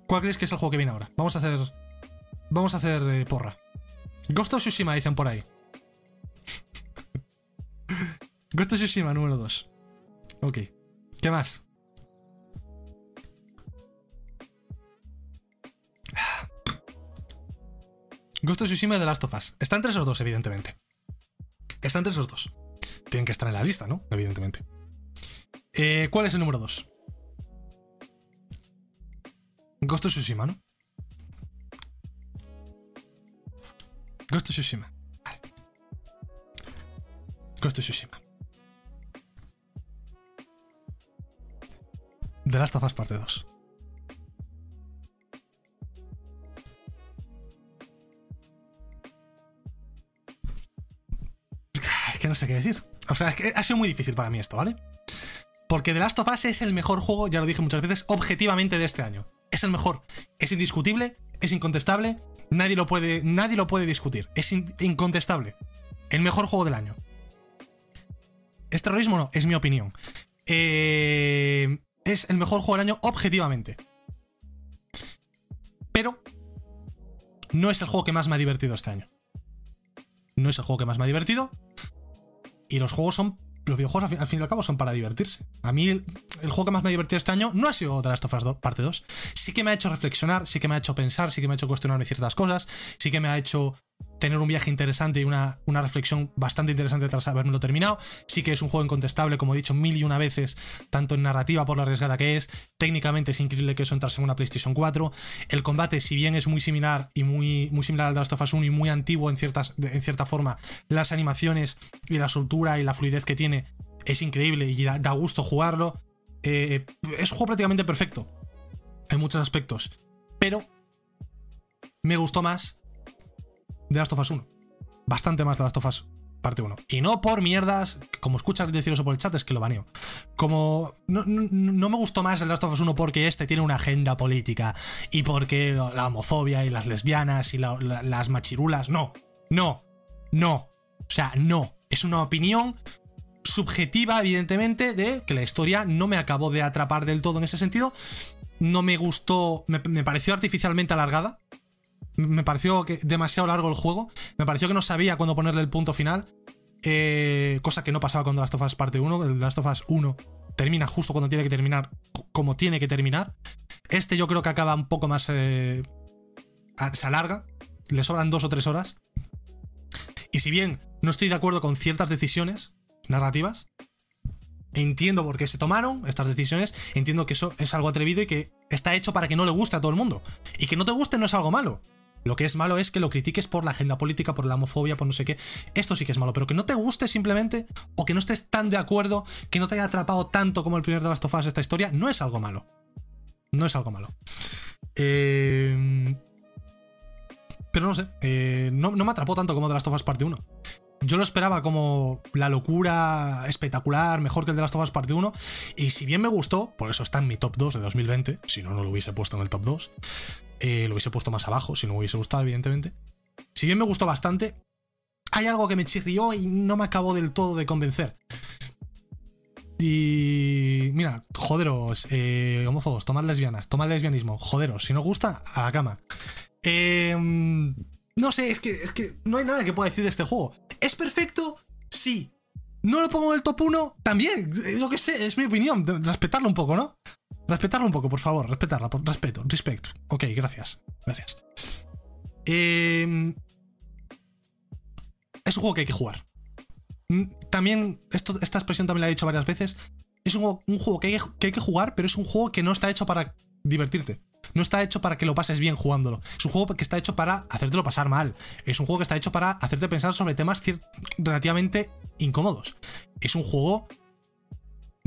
¿Cuál creéis que es el juego que viene ahora? Vamos a hacer. Vamos a hacer eh, porra. Ghost of Tsushima dicen por ahí. Ghost of Tsushima número 2. Ok. ¿Qué más? Ghost of Tsushima de The Last of Us. Están entre esos dos, evidentemente. Está entre esos dos. Tienen que estar en la lista, ¿no? Evidentemente. Eh, ¿Cuál es el número 2? Ghost of Tsushima, ¿no? Ghost of Tsushima. Ghost of Tsushima. The Last of Us parte 2. No sé qué decir. O sea, es que ha sido muy difícil para mí esto, ¿vale? Porque The Last of Us es el mejor juego, ya lo dije muchas veces, objetivamente de este año. Es el mejor. Es indiscutible, es incontestable, nadie lo puede, nadie lo puede discutir. Es incontestable. El mejor juego del año. ¿Es terrorismo no? Es mi opinión. Eh, es el mejor juego del año objetivamente. Pero no es el juego que más me ha divertido este año. No es el juego que más me ha divertido. Y los juegos son. Los videojuegos al fin, y al cabo son para divertirse. A mí el, juego que más me ha divertido este año no ha sido The Last of Us 2, parte 2. Sí que me ha hecho reflexionar, sí que me ha hecho pensar, sí que me ha hecho cuestionarme ciertas cosas, sí que me ha hecho tener un viaje interesante y una, una, reflexión bastante interesante tras haberlo terminado. Sí que es un juego incontestable, como he dicho mil y una veces, tanto en narrativa por lo arriesgada que es, técnicamente es increíble que eso entrase en una PlayStation 4. El combate, si bien es muy similar y muy, muy similar al de Last of Us 1 y muy antiguo en, ciertas, en cierta forma, las animaciones y la soltura y la fluidez que tiene es increíble y da, gusto jugarlo. Eh, es un juego prácticamente perfecto en muchos aspectos, pero me gustó más de Last of Us 1. Bastante más de Last of Us parte 1. Y no por mierdas, como escuchas decir eso por el chat, es que lo baneo. Como no, me gustó más el Last of Us 1 porque este tiene una agenda política y porque la homofobia y las lesbianas y las machirulas. No, no, no. O sea, no. Es una opinión subjetiva, evidentemente, de que la historia no me acabó de atrapar del todo en ese sentido. No me gustó, me pareció artificialmente alargada me pareció que demasiado largo el juego. Me pareció que no sabía cuándo ponerle el punto final. Eh, cosa que no pasaba con The Last of Us parte 1. The Last of Us 1 termina justo cuando tiene que terminar, como tiene que terminar. Este yo creo que acaba un poco más. Eh, se alarga. Le sobran dos o tres horas. Y si bien no estoy de acuerdo con ciertas decisiones narrativas, entiendo por qué se tomaron estas decisiones, entiendo que eso es algo atrevido y que está hecho para que no le guste a todo el mundo. Y que no te guste no es algo malo. Lo que es malo es que lo critiques por la agenda política, por la homofobia, por no sé qué. Esto sí que es malo, pero que no te guste simplemente o que no estés tan de acuerdo, que no te haya atrapado tanto como el primer de las tofas esta historia, no es algo malo. No es algo malo. Eh, pero no sé, eh, no, me atrapó tanto como de las tofas parte 1. Yo lo esperaba como la locura espectacular, mejor que el de las tofas parte 1. Y si bien me gustó, por eso está en mi top 2 de 2020, si no, no lo hubiese puesto en el top 2. Eh, lo hubiese puesto más abajo, si no me hubiese gustado, evidentemente. Si bien me gustó bastante, hay algo que me chirrió y no me acabó del todo de convencer. Y. Mira, joderos, eh, homófobos, tomad lesbianas, tomad lesbianismo, joderos, si no gusta, a la cama. Em, no sé, es que, es que no hay nada que pueda decir de este juego. ¿Es perfecto? Sí. ¿No lo pongo en el top 1? También, lo que sé, es mi opinión. Respetarlo un poco, ¿no? Respetarlo un poco, por favor, respetarla, por respeto, respect. Ok, gracias, gracias. Eh, es un juego que hay que jugar. Mm, También, esto, esta expresión también la he dicho varias veces. Es un juego, que, hay, que hay que jugar, pero es un juego que no está hecho para divertirte. No está hecho para que lo pases bien jugándolo. Es un juego que está hecho para hacértelo pasar mal. Es un juego que está hecho para hacerte pensar sobre temas relativamente incómodos. Es un juego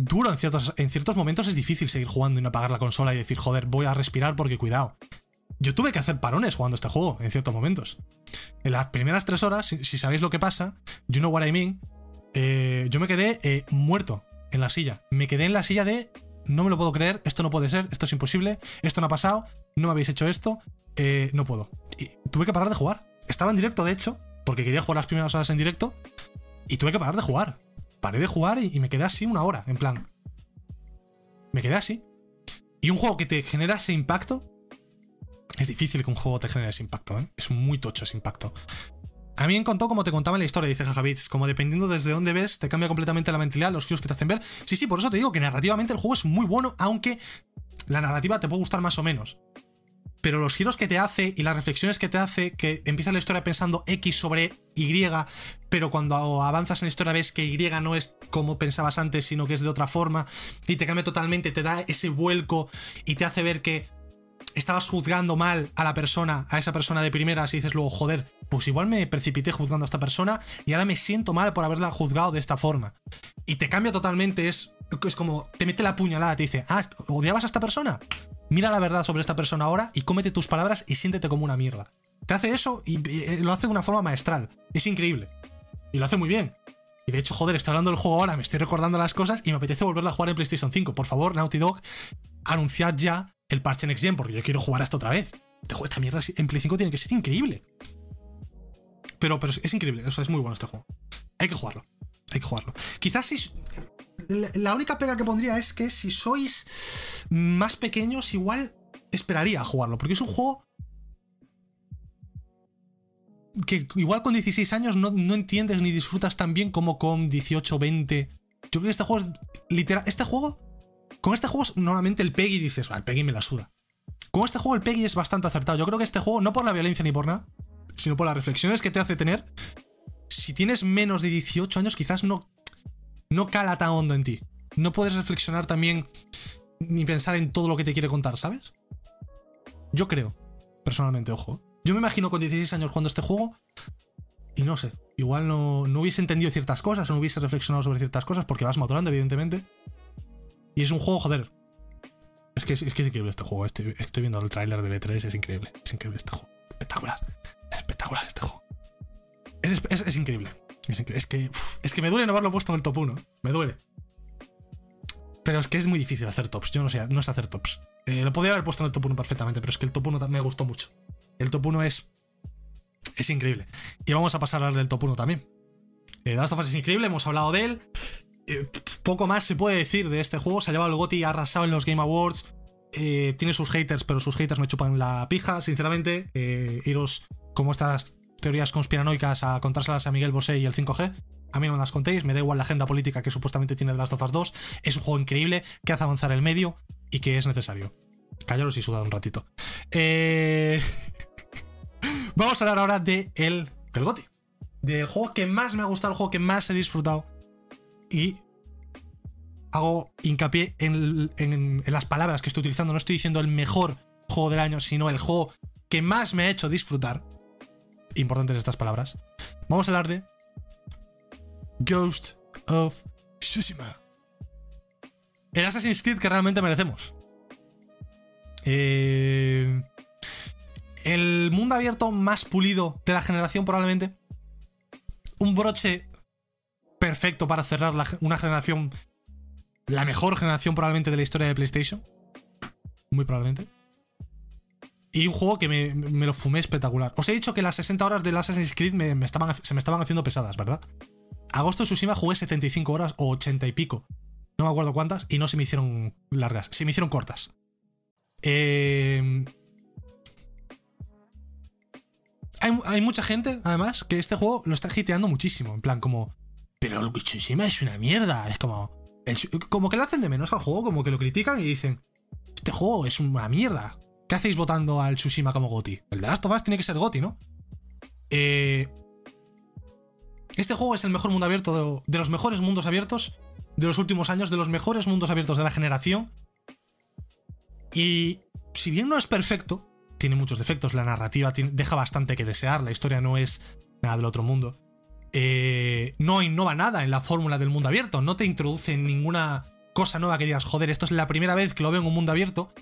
duro en ciertos, en ciertos momentos. Es difícil seguir jugando y no apagar la consola y decir, joder, voy a respirar porque cuidado. Yo tuve que hacer parones jugando este juego en ciertos momentos. En las primeras tres horas, si, sabéis lo que pasa, you know what I mean, eh, yo me quedé eh, muerto en la silla. Me quedé en la silla de no me lo puedo creer, esto no puede ser, esto es imposible, esto no ha pasado, no me habéis hecho esto, eh, no puedo. Y tuve que parar de jugar. Estaba en directo, de hecho, porque quería jugar las primeras horas en directo, y tuve que parar de jugar. Paré de jugar y, me quedé así una hora, en plan. Me quedé así. Y un juego que te genera ese impacto. Es difícil que un juego te genere ese impacto, ¿eh? Es muy tocho ese impacto. A mí me contó como te contaba en la historia, dice Jajabits, como dependiendo desde dónde ves, te cambia completamente la mentalidad, los giros que te hacen ver. Sí, sí, por eso te digo que narrativamente el juego es muy bueno, aunque la narrativa te puede gustar más o menos. Pero los giros que te hace y las reflexiones que te hace, que empieza la historia pensando X sobre Y, pero cuando avanzas en la historia ves que Y no es como pensabas antes, sino que es de otra forma, y te cambia totalmente, te da ese vuelco y te hace ver que estabas juzgando mal a la persona, a esa persona de primeras, y dices luego, joder, pues igual me precipité juzgando a esta persona y ahora me siento mal por haberla juzgado de esta forma. Y te cambia totalmente, es, es como, te mete la puñalada, te dice, ah, ¿odiabas a esta persona? Mira la verdad sobre esta persona ahora y cómete tus palabras y siéntete como una mierda. Te hace eso y, y lo hace de una forma maestral. Es increíble. Y lo hace muy bien. Y de hecho, joder, estoy hablando del juego ahora, me estoy recordando las cosas y me apetece volverla a jugar en PlayStation 5. Por favor, Naughty Dog, anunciad ya el parche Next Gen, porque yo quiero jugar a esto otra vez. Este juego, esta mierda en Play 5 tiene que ser increíble. Pero, pero es increíble, eso es muy bueno este juego. Hay que jugarlo. Hay que jugarlo. Quizás si. La- única pega que pondría es que si sois más pequeños, igual esperaría a jugarlo. Porque es un juego. Que igual con 16 años no, no entiendes ni disfrutas tan bien como con 18, 20. Yo creo que este juego es literal. Este juego. Con este juego, normalmente el Peggy dices, "Ah, el Peggy me la suda. Con este juego, el Peggy es bastante acertado. Yo creo que este juego, no por la violencia ni por nada, sino por las reflexiones que te hace tener. Si tienes menos de 18 años, quizás no, no cala tan hondo en ti. No puedes reflexionar también ni pensar en todo lo que te quiere contar, ¿sabes? Yo creo, personalmente, ojo. Yo me imagino con 16 años jugando este juego y no sé, igual no, no hubiese entendido ciertas cosas o no hubiese reflexionado sobre ciertas cosas porque vas madurando, evidentemente. Y es un juego, joder. Es que es, que es increíble este juego. Estoy, viendo el tráiler de B3, es increíble. Es increíble este juego. Espectacular. Es espectacular este juego. Es, es- es increíble. Es, que, es que me duele no haberlo puesto en el top 1. Me duele. Pero es que es muy difícil hacer tops. Yo no sé, no sé hacer tops. Eh, lo podría haber puesto en el top 1 perfectamente, pero es que el top 1 ta- me gustó mucho. El top 1 es. Es increíble. Y vamos a pasar a hablar del top 1 también. Eh, of Us es increíble, hemos hablado de él. Eh, poco más se puede decir de este juego. Se ha llevado el GOTY, ha arrasado en los Game Awards. Eh, tiene sus haters, pero sus haters me chupan la pija, sinceramente. Iros como estas teorías conspiranoicas a contárselas a Miguel Bosé y el 5G. A mí no me las contéis, me da igual la agenda política que supuestamente tiene The Last of Us 2. Es un juego increíble que hace avanzar el medio y que es necesario. Callaros y sudad un ratito. Eh... Vamos a hablar ahora de el, del GOTY. Del juego que más me ha gustado, el juego que más he disfrutado. Y hago hincapié en- en las palabras que estoy utilizando. No estoy diciendo el mejor juego del año, sino el juego que más me ha hecho disfrutar. Importantes estas palabras. Vamos a hablar de Ghost of Tsushima. El Assassin's Creed que realmente merecemos. Eh, el mundo abierto más pulido de la generación probablemente. Un broche perfecto para cerrar una generación, la mejor generación probablemente de la historia de PlayStation. Muy probablemente. Y un juego que me, me lo fumé espectacular. Os he dicho que las 60 horas del Assassin's Creed se me estaban haciendo pesadas, ¿verdad? Agosto de Tsushima jugué 75 horas o 80 y pico. No me acuerdo cuántas y no se me hicieron largas, se me hicieron cortas. Eh, hay, hay mucha gente, además, que este juego lo está hiteando muchísimo. En plan, como. Pero el Tsushima es una mierda. Es como. el como que le hacen de menos al juego, como que lo critican y dicen. Este juego es una mierda. ¿Qué hacéis votando al Tsushima como Goti? El de Last of Us tiene que ser Goti, ¿no? Eh, este juego es el mejor mundo abierto de, los mejores mundos abiertos de los últimos años, de los mejores mundos abiertos de la generación. Y si bien no es perfecto, tiene muchos defectos, la narrativa deja bastante que desear, la historia no es nada del otro mundo. Eh, no innova nada en la fórmula del mundo abierto, no te introduce ninguna cosa nueva que digas, joder, esto es la primera vez que lo veo en un mundo abierto,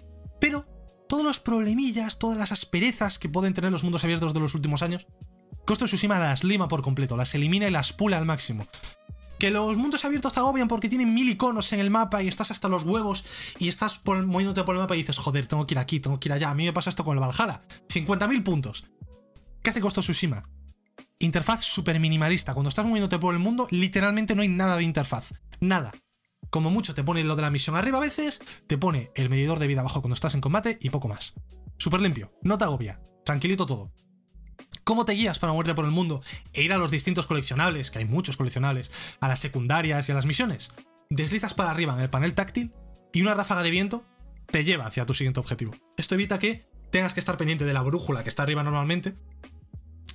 pero todos los problemillas, todas las asperezas que pueden tener los mundos abiertos de los últimos años, Ghost of Tsushima las lima por completo, las elimina y las pula al máximo. Que los mundos abiertos te agobian porque tienen mil iconos en el mapa y estás hasta los huevos y estás por, moviéndote por el mapa y dices, joder, tengo que ir aquí, tengo que ir allá. A mí me pasa esto con el Valhalla. 50.000 puntos. ¿Qué hace Ghost of Tsushima? Interfaz súper minimalista. Cuando estás moviéndote por el mundo, literalmente no hay nada de interfaz. Nada. Como mucho te pone lo de la misión arriba a veces, te pone el medidor de vida abajo cuando estás en combate y poco más. Súper limpio, no te agobia, tranquilito todo. ¿Cómo te guías para moverte por el mundo e ir a los distintos coleccionables, que hay muchos coleccionables, a las secundarias y a las misiones? Deslizas para arriba en el panel táctil y una ráfaga de viento te lleva hacia tu siguiente objetivo. Esto evita que tengas que estar pendiente de la brújula que está arriba normalmente,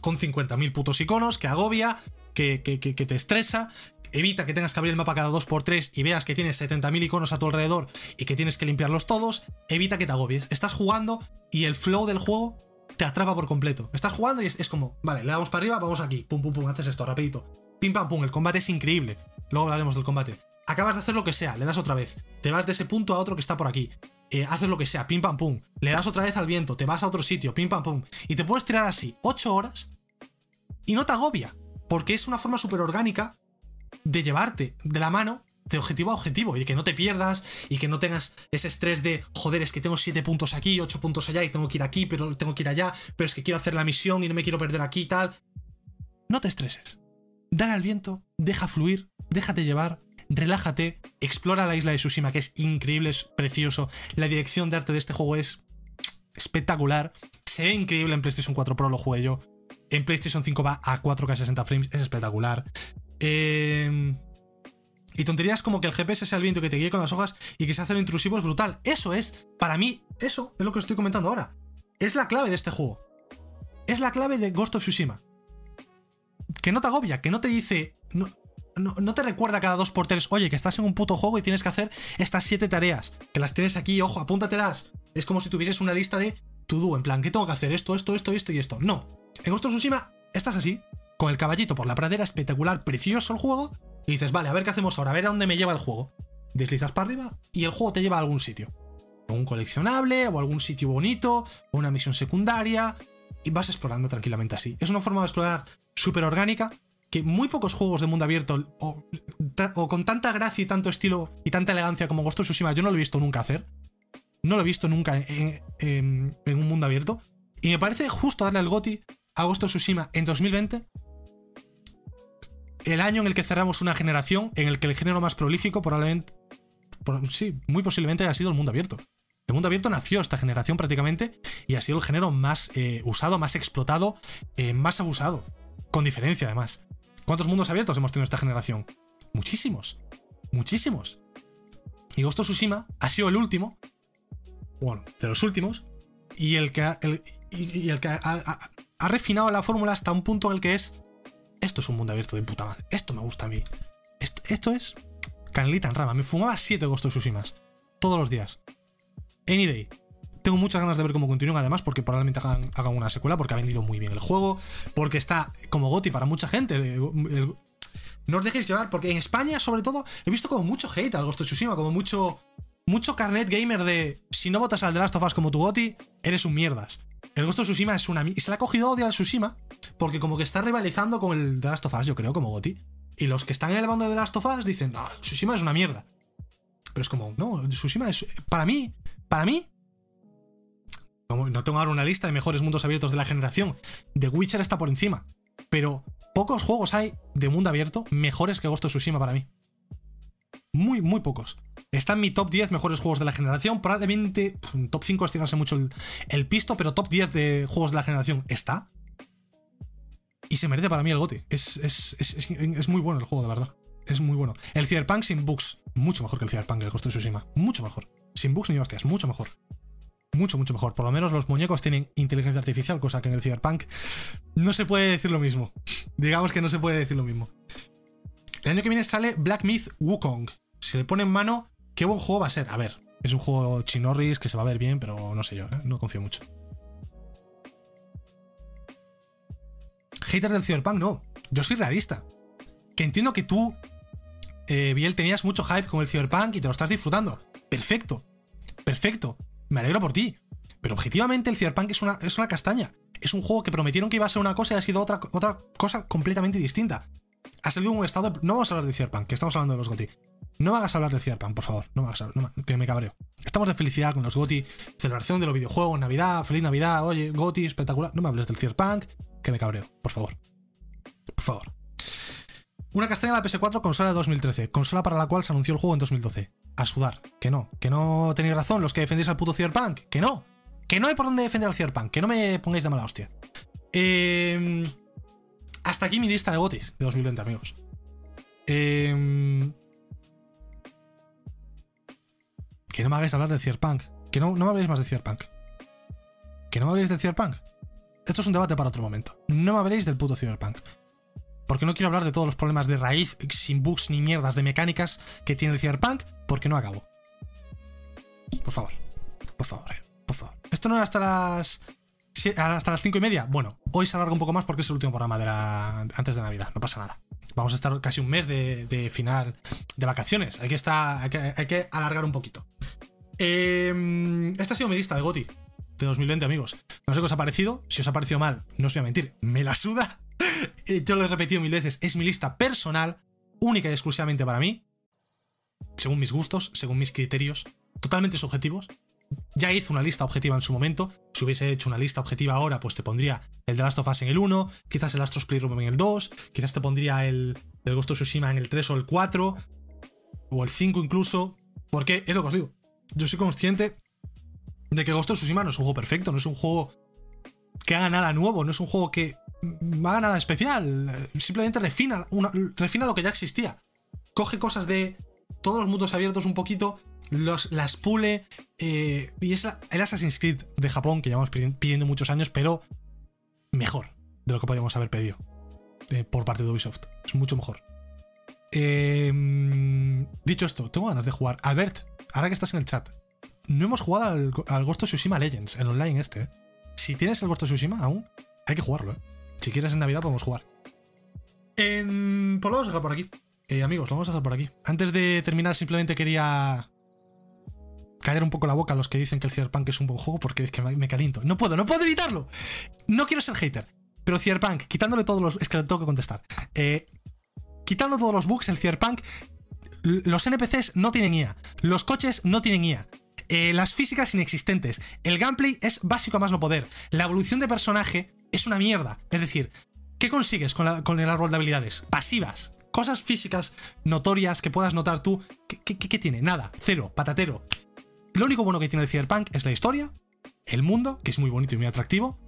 con 50.000 putos iconos, que agobia, que, que, que, que, te estresa, evita que tengas que abrir el mapa cada 2x3 y veas que tienes 70.000 iconos a tu alrededor y que tienes que limpiarlos todos, evita que te agobies. Estás jugando y el flow del juego te atrapa por completo. Estás jugando y es, es, como, vale, le damos para arriba, vamos aquí, pum, pum, pum, haces esto, rapidito. Pim, pam, pum, el combate es increíble. Luego hablaremos del combate. Acabas de hacer lo que sea, le das otra vez. Te vas de ese punto a otro que está por aquí. Eh, haces lo que sea, pim, pam, pum. Le das otra vez al viento, te vas a otro sitio, pim, pam, pum. Y te puedes tirar así 8 horas y no te agobia. Porque es una forma súper orgánica de llevarte de la mano de objetivo a objetivo y que no te pierdas y que no tengas ese estrés de joder, es que tengo 7 puntos aquí, 8 puntos allá y tengo que ir aquí, pero tengo que ir allá, pero es que quiero hacer la misión y no me quiero perder aquí y tal. No te estreses. Dale al viento, deja fluir, déjate llevar, relájate, explora la isla de Tsushima que es increíble, es precioso. La dirección de arte de este juego es espectacular. Se ve increíble en PlayStation 4 Pro, lo jugué yo. En PlayStation 5 va a 4K 60 frames, es espectacular. Eh, y tonterías como que el GPS sea el viento que te guíe con las hojas y que se intrusivo es brutal. Eso es, para mí, eso es lo que estoy comentando ahora. Es la clave de este juego. Es la clave de Ghost of Tsushima. Que no te agobia, que no te dice. No, no, no te recuerda cada dos por tres, oye, que estás en un puto juego y tienes que hacer estas siete tareas. Que las tienes aquí, ojo, apúntatelas. Es como si tuvieses una lista de to do, en plan, ¿qué tengo que hacer? Esto, esto, esto, esto y esto. No. En Ghost of Tsushima estás así, con el caballito por la pradera, espectacular, precioso el juego, y dices, vale, a ver qué hacemos ahora, a ver a dónde me lleva el juego. Deslizas para arriba y el juego te lleva a algún sitio. O un coleccionable, o algún sitio bonito, o una misión secundaria, y vas explorando tranquilamente así. Es una forma de explorar súper orgánica que muy pocos juegos de mundo abierto, o, con tanta gracia y tanto estilo y tanta elegancia como Ghost of Tsushima, yo no lo he visto nunca hacer. No lo he visto nunca en, en, en un mundo abierto. Y me parece justo darle el goti a Ghost of Tsushima en 2020 el año en el que cerramos una generación en el que el género más prolífico probablemente, sí, muy posiblemente haya sido el mundo abierto. El mundo abierto nació esta generación prácticamente y ha sido el género más eh, usado, más explotado, eh, más abusado. Con diferencia, además. ¿Cuántos mundos abiertos hemos tenido esta generación? Muchísimos. Muchísimos. Y Ghost of Tsushima ha sido el último, bueno, de los últimos, y el que ha, y, el que ha refinado la fórmula hasta un punto en el que es esto es un mundo abierto de puta madre. Esto me gusta a mí. Esto, esto es canelita en rama. Me fumaba 7 Ghost of Tsushimas. Todos los días. Any day. Tengo muchas ganas de ver cómo continúan, además, porque probablemente hagan, hagan, una secuela, porque ha vendido muy bien el juego, porque está como Goti para mucha gente. No os dejéis llevar, porque en España, sobre todo, he visto como mucho hate al Ghost of Tsushima, como mucho. Mucho carnet gamer de si no votas al The Last of Us como tu Goti, eres un mierdas. El Ghost of Tsushima es una. Y se le ha cogido odio al Tsushima porque como que está rivalizando con el The Last of Us, yo creo, como Goti. Y los que están en el bando de The Last of Us dicen, no, Tsushima es una mierda. Pero es como, no, Tsushima es. Para mí, para mí. No tengo ahora una lista de mejores mundos abiertos de la generación. The Witcher está por encima. Pero pocos juegos hay de mundo abierto mejores que Ghost of Tsushima para mí. Muy, muy pocos. Está en mi top 10 mejores juegos de la generación. Probablemente top 5 estirarse mucho el, el, pisto, pero top 10 de juegos de la generación está. Y se merece para mí el gote. Es, es, es, es, muy bueno el juego, de verdad. Es muy bueno. El Cyberpunk sin bugs. Mucho mejor que el Cyberpunk del Ghost of Tsushima. Mucho mejor. Sin bugs ni hostias, mucho mejor. Mucho, mucho mejor. Por lo menos los muñecos tienen inteligencia artificial, cosa que en el Cyberpunk no se puede decir lo mismo. Digamos que no se puede decir lo mismo. El año que viene sale Black Myth Wukong. Si le pone en mano, qué buen juego va a ser. A ver, es un juego chinorris que se va a ver bien, pero no sé yo, ¿eh? no confío mucho. Hater del Cyberpunk, no. Yo soy realista. Que entiendo que tú, eh, Biel, tenías mucho hype con el Cyberpunk y te lo estás disfrutando. Perfecto. Perfecto. Me alegro por ti. Pero objetivamente el Cyberpunk es una, es una castaña. Es un juego que prometieron que iba a ser una cosa y ha sido otra, otra cosa completamente distinta. Ha salido un estado. No vamos a hablar de Cyberpunk, que estamos hablando de los GOTI. No me hagas hablar de Cyberpunk, por favor. No me hagas hablar, que me cabreo. Estamos de felicidad con los GOTI, celebración de los videojuegos, Navidad, feliz Navidad, oye, GOTI, espectacular. No me hables del Cyberpunk, que me cabreo, por favor. Por favor. Una castaña de la PS4, consola de 2013, consola para la cual se anunció el juego en 2012. A sudar, que no, que no tenéis razón los que defendéis al puto Cyberpunk, que no, que no hay por dónde defender al Cyberpunk, que no me pongáis de mala hostia. Eh, hasta aquí mi lista de GOTIs de 2020, amigos. Eh, que no me hagáis hablar del Cyberpunk. Que no, no me habléis más de Cyberpunk. Que no me habléis del Cyberpunk. Esto es un debate para otro momento. No me habléis del puto Cyberpunk. Porque no quiero hablar de todos los problemas de raíz, sin bugs ni mierdas de mecánicas que tiene el Cyberpunk, porque no acabo. Por favor. Por favor, eh, por favor. Esto no era hasta las. hasta las cinco y media. Bueno, hoy se alarga un poco más porque es el último programa de la, antes de Navidad. No pasa nada. Vamos a estar casi un mes de, final de vacaciones. Hay que, estar, hay que, alargar un poquito. Eh, esta ha sido mi lista de Goti de 2020, amigos. No sé qué os ha parecido. Si os ha parecido mal, no os voy a mentir, me la suda. Yo lo he repetido mil veces. Es mi lista personal, única y exclusivamente para mí. Según mis gustos, según mis criterios, totalmente subjetivos. Ya hice una lista objetiva en su momento. Si hubiese hecho una lista objetiva ahora, pues te pondría el The Last of Us en el 1, quizás el Astros Playroom en el 2, quizás te pondría el, el Ghost of Tsushima en el 3 o el 4, o el 5 incluso. Porque es lo que os digo. Yo soy consciente de que Ghost of Tsushima no es un juego perfecto, no es un juego que haga nada nuevo, no es un juego que haga nada especial, simplemente refina, lo que ya existía. Coge cosas de todos los mundos abiertos un poquito, los, las pule, eh, y es el Assassin's Creed de Japón que llevamos pidiendo muchos años, pero mejor de lo que podíamos haber pedido eh, por parte de Ubisoft. Es mucho mejor. Em, dicho esto, tengo ganas de jugar. Albert, ahora que estás en el chat, no hemos jugado al, al Ghost of Tsushima Legends, en online este. ¿eh? Si tienes el Ghost of Tsushima aún, hay que jugarlo. ¿eh? Si quieres en Navidad podemos jugar. pues lo vamos a dejar por aquí. Eh, amigos, lo vamos a dejar por aquí. Antes de terminar, simplemente quería callar un poco la boca a los que dicen que el Cyberpunk es un buen juego porque es que me caliento. No puedo, no puedo evitarlo. No quiero ser hater. Pero Cyberpunk, quitándole todos los. Es que le tengo que contestar. Eh, quitando todos los bugs, el Cyberpunk. Los NPCs no tienen IA. Los coches no tienen IA. Eh, las físicas inexistentes. El gameplay es básico a más no poder. La evolución de personaje es una mierda. Es decir, ¿qué consigues con, el árbol de habilidades? Pasivas. Cosas físicas notorias que puedas notar tú. ¿Qué, qué tiene? Nada. Cero. Patatero. Lo único bueno que tiene el Cyberpunk es la historia, el mundo, que es muy bonito y muy atractivo,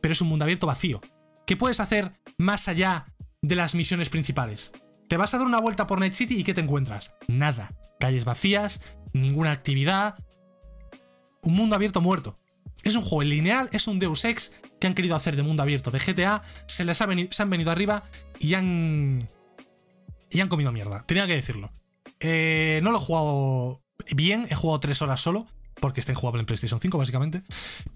pero es un mundo abierto vacío. ¿Qué puedes hacer más allá de las misiones principales? Te vas a dar una vuelta por Night City y ¿qué te encuentras? Nada. Calles vacías, ninguna actividad. Un mundo abierto muerto. Es un juego lineal, es un Deus Ex que han querido hacer de mundo abierto de GTA, se les ha venido, se han venido arriba y han. y han comido mierda. Tenía que decirlo. Eh, no lo he jugado bien, he jugado tres horas solo, porque está jugable en PlayStation 5, básicamente.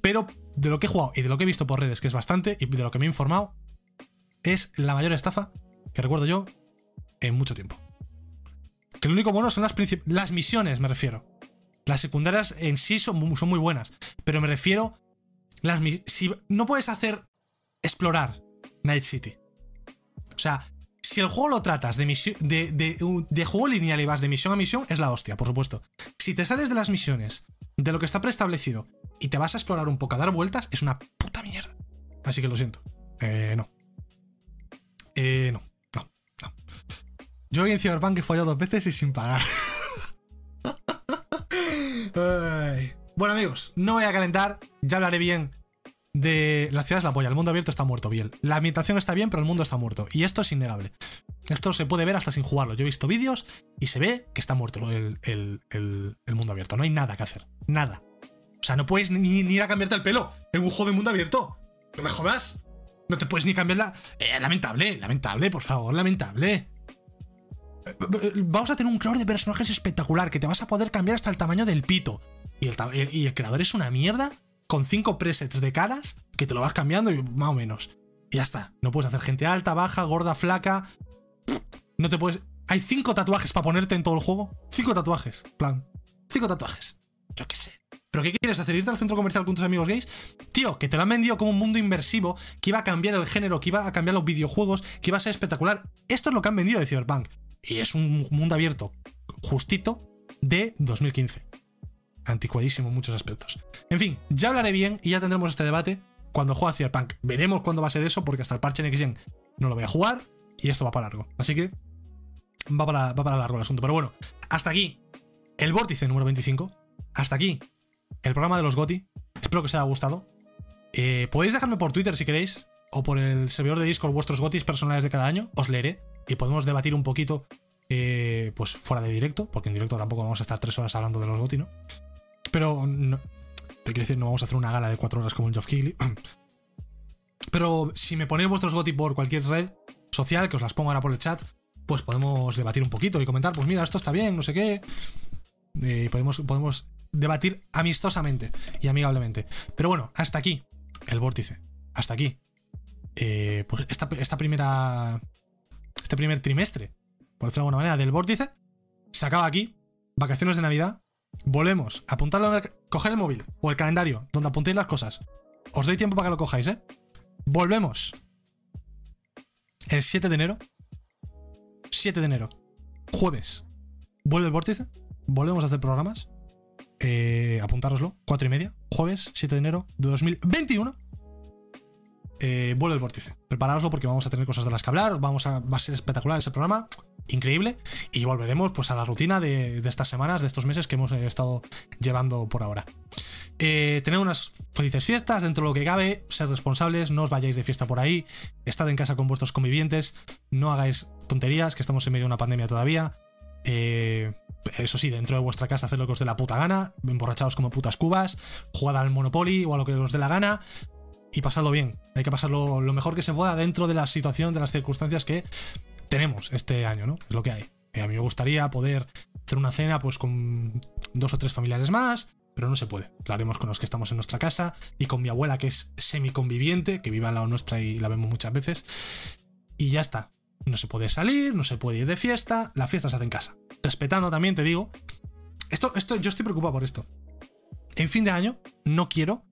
Pero de lo que he jugado y de lo que he visto por redes, que es bastante, y de lo que me he informado, es la mayor estafa que recuerdo yo en mucho tiempo. Que lo único bueno son las, las misiones, me refiero. Las secundarias en sí son, muy buenas, pero me refiero. Las, si no puedes hacer explorar Night City. O sea, si el juego lo tratas de, de, de, juego lineal y vas de misión a misión, es la hostia, por supuesto. Si te sales de las misiones, de lo que está preestablecido, y te vas a explorar un poco, a dar vueltas, es una puta mierda. Así que lo siento. Eh, no. Eh, no. Yo en Cyberpunk he fallado dos veces y sin pagar. Bueno, amigos, no voy a calentar, ya hablaré bien de la ciudad es la polla, el mundo abierto está muerto, bien. La ambientación está bien, pero el mundo está muerto. Y esto es innegable. Esto se puede ver hasta sin jugarlo. Yo he visto vídeos y se ve que está muerto el, mundo abierto. No hay nada que hacer. Nada. O sea, no puedes ni, ir a cambiarte el pelo en un juego de mundo abierto. No me jodas. No te puedes ni cambiar la. Eh, lamentable, lamentable, por favor, lamentable. Vamos a tener un creador de personajes espectacular que te vas a poder cambiar hasta el tamaño del pito. Y el, ta- y el creador es una mierda con cinco presets de caras que te lo vas cambiando y más o menos. Y ya está. No puedes hacer gente alta, baja, gorda, flaca. No te puedes. Hay cinco tatuajes para ponerte en todo el juego. Cinco tatuajes. Plan. Cinco tatuajes. Yo qué sé. ¿Pero qué quieres hacer? ¿Irte al centro comercial con tus amigos gays? Tío, que te lo han vendido como un mundo inversivo, que iba a cambiar el género, que iba a cambiar los videojuegos, que iba a ser espectacular. Esto es lo que han vendido de Cyberpunk. Y es un mundo abierto justito de 2015. Anticuadísimo en muchos aspectos. En fin, ya hablaré bien y ya tendremos este debate cuando juegue Cyberpunk. Veremos cuándo va a ser eso, porque hasta el parche Next Gen no lo voy a jugar y esto va para largo. Así que va para, va para largo el asunto. Pero bueno, hasta aquí el vórtice número 25. Hasta aquí el programa de los GOTI. Espero que os haya gustado. Eh, podéis dejarme por Twitter si queréis, o por el servidor de Discord vuestros GOTIs personales de cada año. Os leeré y podemos debatir un poquito, eh, pues fuera de directo, porque en directo tampoco vamos a estar tres horas hablando de los GOTI, ¿no? Pero te quiero decir, no vamos a hacer una gala de cuatro horas como el Geoff Keighley. Pero si me ponéis vuestros GOTI por cualquier red social, que os las pongo ahora por el chat, pues podemos debatir un poquito y comentar, pues mira, esto está bien, no sé qué. Eh, podemos, podemos debatir amistosamente y amigablemente. Pero bueno, hasta aquí el vórtice. Hasta aquí. Eh, pues esta, esta primera. Este primer trimestre, por decirlo de alguna manera, del vórtice. Se acaba aquí. Vacaciones de Navidad. Volvemos. Apuntarlo. Coger el móvil o el calendario donde apuntéis las cosas. Os doy tiempo para que lo cojáis, ¿eh? Volvemos. El 7 de enero. 7 de enero. Jueves. Vuelve el vórtice. Volvemos a hacer programas. Eh, apuntároslo. 4 y media. Jueves, 7 de enero de 2021. Eh, vuelve el vórtice. Preparároslo porque vamos a tener cosas de las que hablar. Vamos a, va a ser espectacular ese programa. Increíble. Y volveremos pues a la rutina de, de estas semanas, de estos meses que hemos eh, estado llevando por ahora. Eh, tened unas felices fiestas dentro de lo que cabe, sed responsables, no os vayáis de fiesta por ahí, estad en casa con vuestros convivientes, no hagáis tonterías, que estamos en medio de una pandemia todavía. Eh, eso sí, dentro de vuestra casa haced lo que os dé la puta gana, emborrachaos como putas cubas, jugad al Monopoly o a lo que os dé la gana y pasadlo bien. Hay que pasarlo lo mejor que se pueda dentro de la situación, de las circunstancias que tenemos este año, ¿no? Es lo que hay. Eh, a mí me gustaría poder hacer una cena pues con dos o tres familiares más, pero no se puede. Lo haremos con los que estamos en nuestra casa y con mi abuela que es semiconviviente, que vive al lado nuestra y la vemos muchas veces. Y ya está. No se puede salir, no se puede ir de fiesta, la fiesta se hace en casa. Respetando también, te digo. Esto, esto, yo estoy preocupado por esto. En fin de año, no quiero.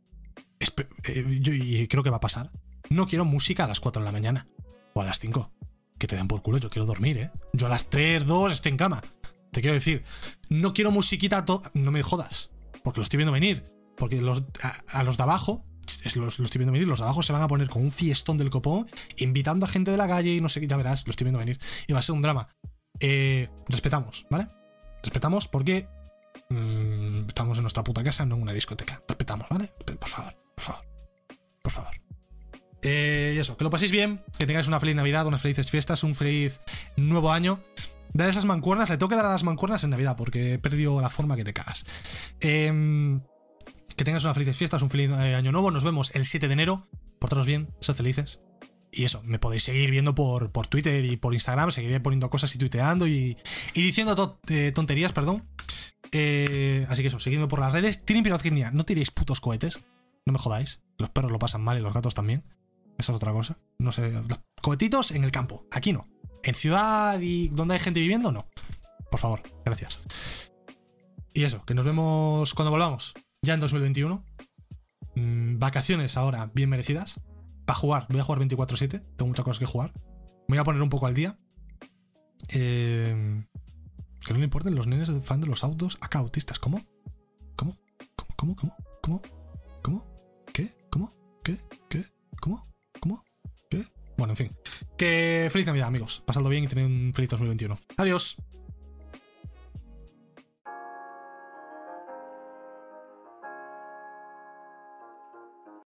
Eh, y creo que va a pasar. No quiero música a las 4 de la mañana. O a las 5. Que te den por culo, yo quiero dormir, ¿eh? Yo a las 3, 2 estoy en cama. Te quiero decir, no quiero musiquita. No me jodas. Porque lo estoy viendo venir. Porque a, los de abajo, los, los estoy viendo venir, los de abajo se van a poner con un fiestón del copón, invitando a gente de la calle y no sé qué, ya verás, lo estoy viendo venir. Y va a ser un drama. Eh, respetamos, ¿vale? Respetamos porque mm, estamos en nuestra puta casa, no en una discoteca. Respetamos, ¿vale? Por favor, por favor, por favor. Eh, y eso, que lo paséis bien, que tengáis una feliz Navidad, unas felices fiestas, un feliz nuevo año. Dar esas mancuernas, le tengo que dar a las mancuernas en Navidad porque he perdido la forma que te cagas. Em, que tengas unas felices fiestas, un feliz eh, año nuevo. Nos vemos el 7 de enero. Portaros bien, sed felices. Y eso, me podéis seguir viendo por, por Twitter y por Instagram. Seguiré poniendo cosas y tuiteando y, y diciendo eh, tonterías, perdón. Así que eso, seguidme por las redes. Tienen pirotecnia, no tiréis putos cohetes. No me jodáis. Los perros lo pasan mal y los gatos también. Esa es otra cosa. No sé, los cohetitos en el campo. Aquí no. En ciudad y donde hay gente viviendo, no. Por favor, gracias. Y eso, que nos vemos cuando volvamos. Ya en 2021. Mm, vacaciones ahora bien merecidas. Para jugar, voy a jugar 24-7. Tengo muchas cosas que jugar. Me voy a poner un poco al día. Eh, que no le importen los nenes fan de los autos acá autistas. ¿Cómo? ¿Cómo? ¿Cómo? ¿Cómo? ¿Cómo? ¿Cómo? ¿Cómo? ¿Cómo? ¿Qué? ¿Qué? ¿Cómo? ¿Cómo? ¿Qué? Bueno, en fin. Que feliz Navidad, amigos. Pasadlo bien y tened un feliz 2021. Adiós.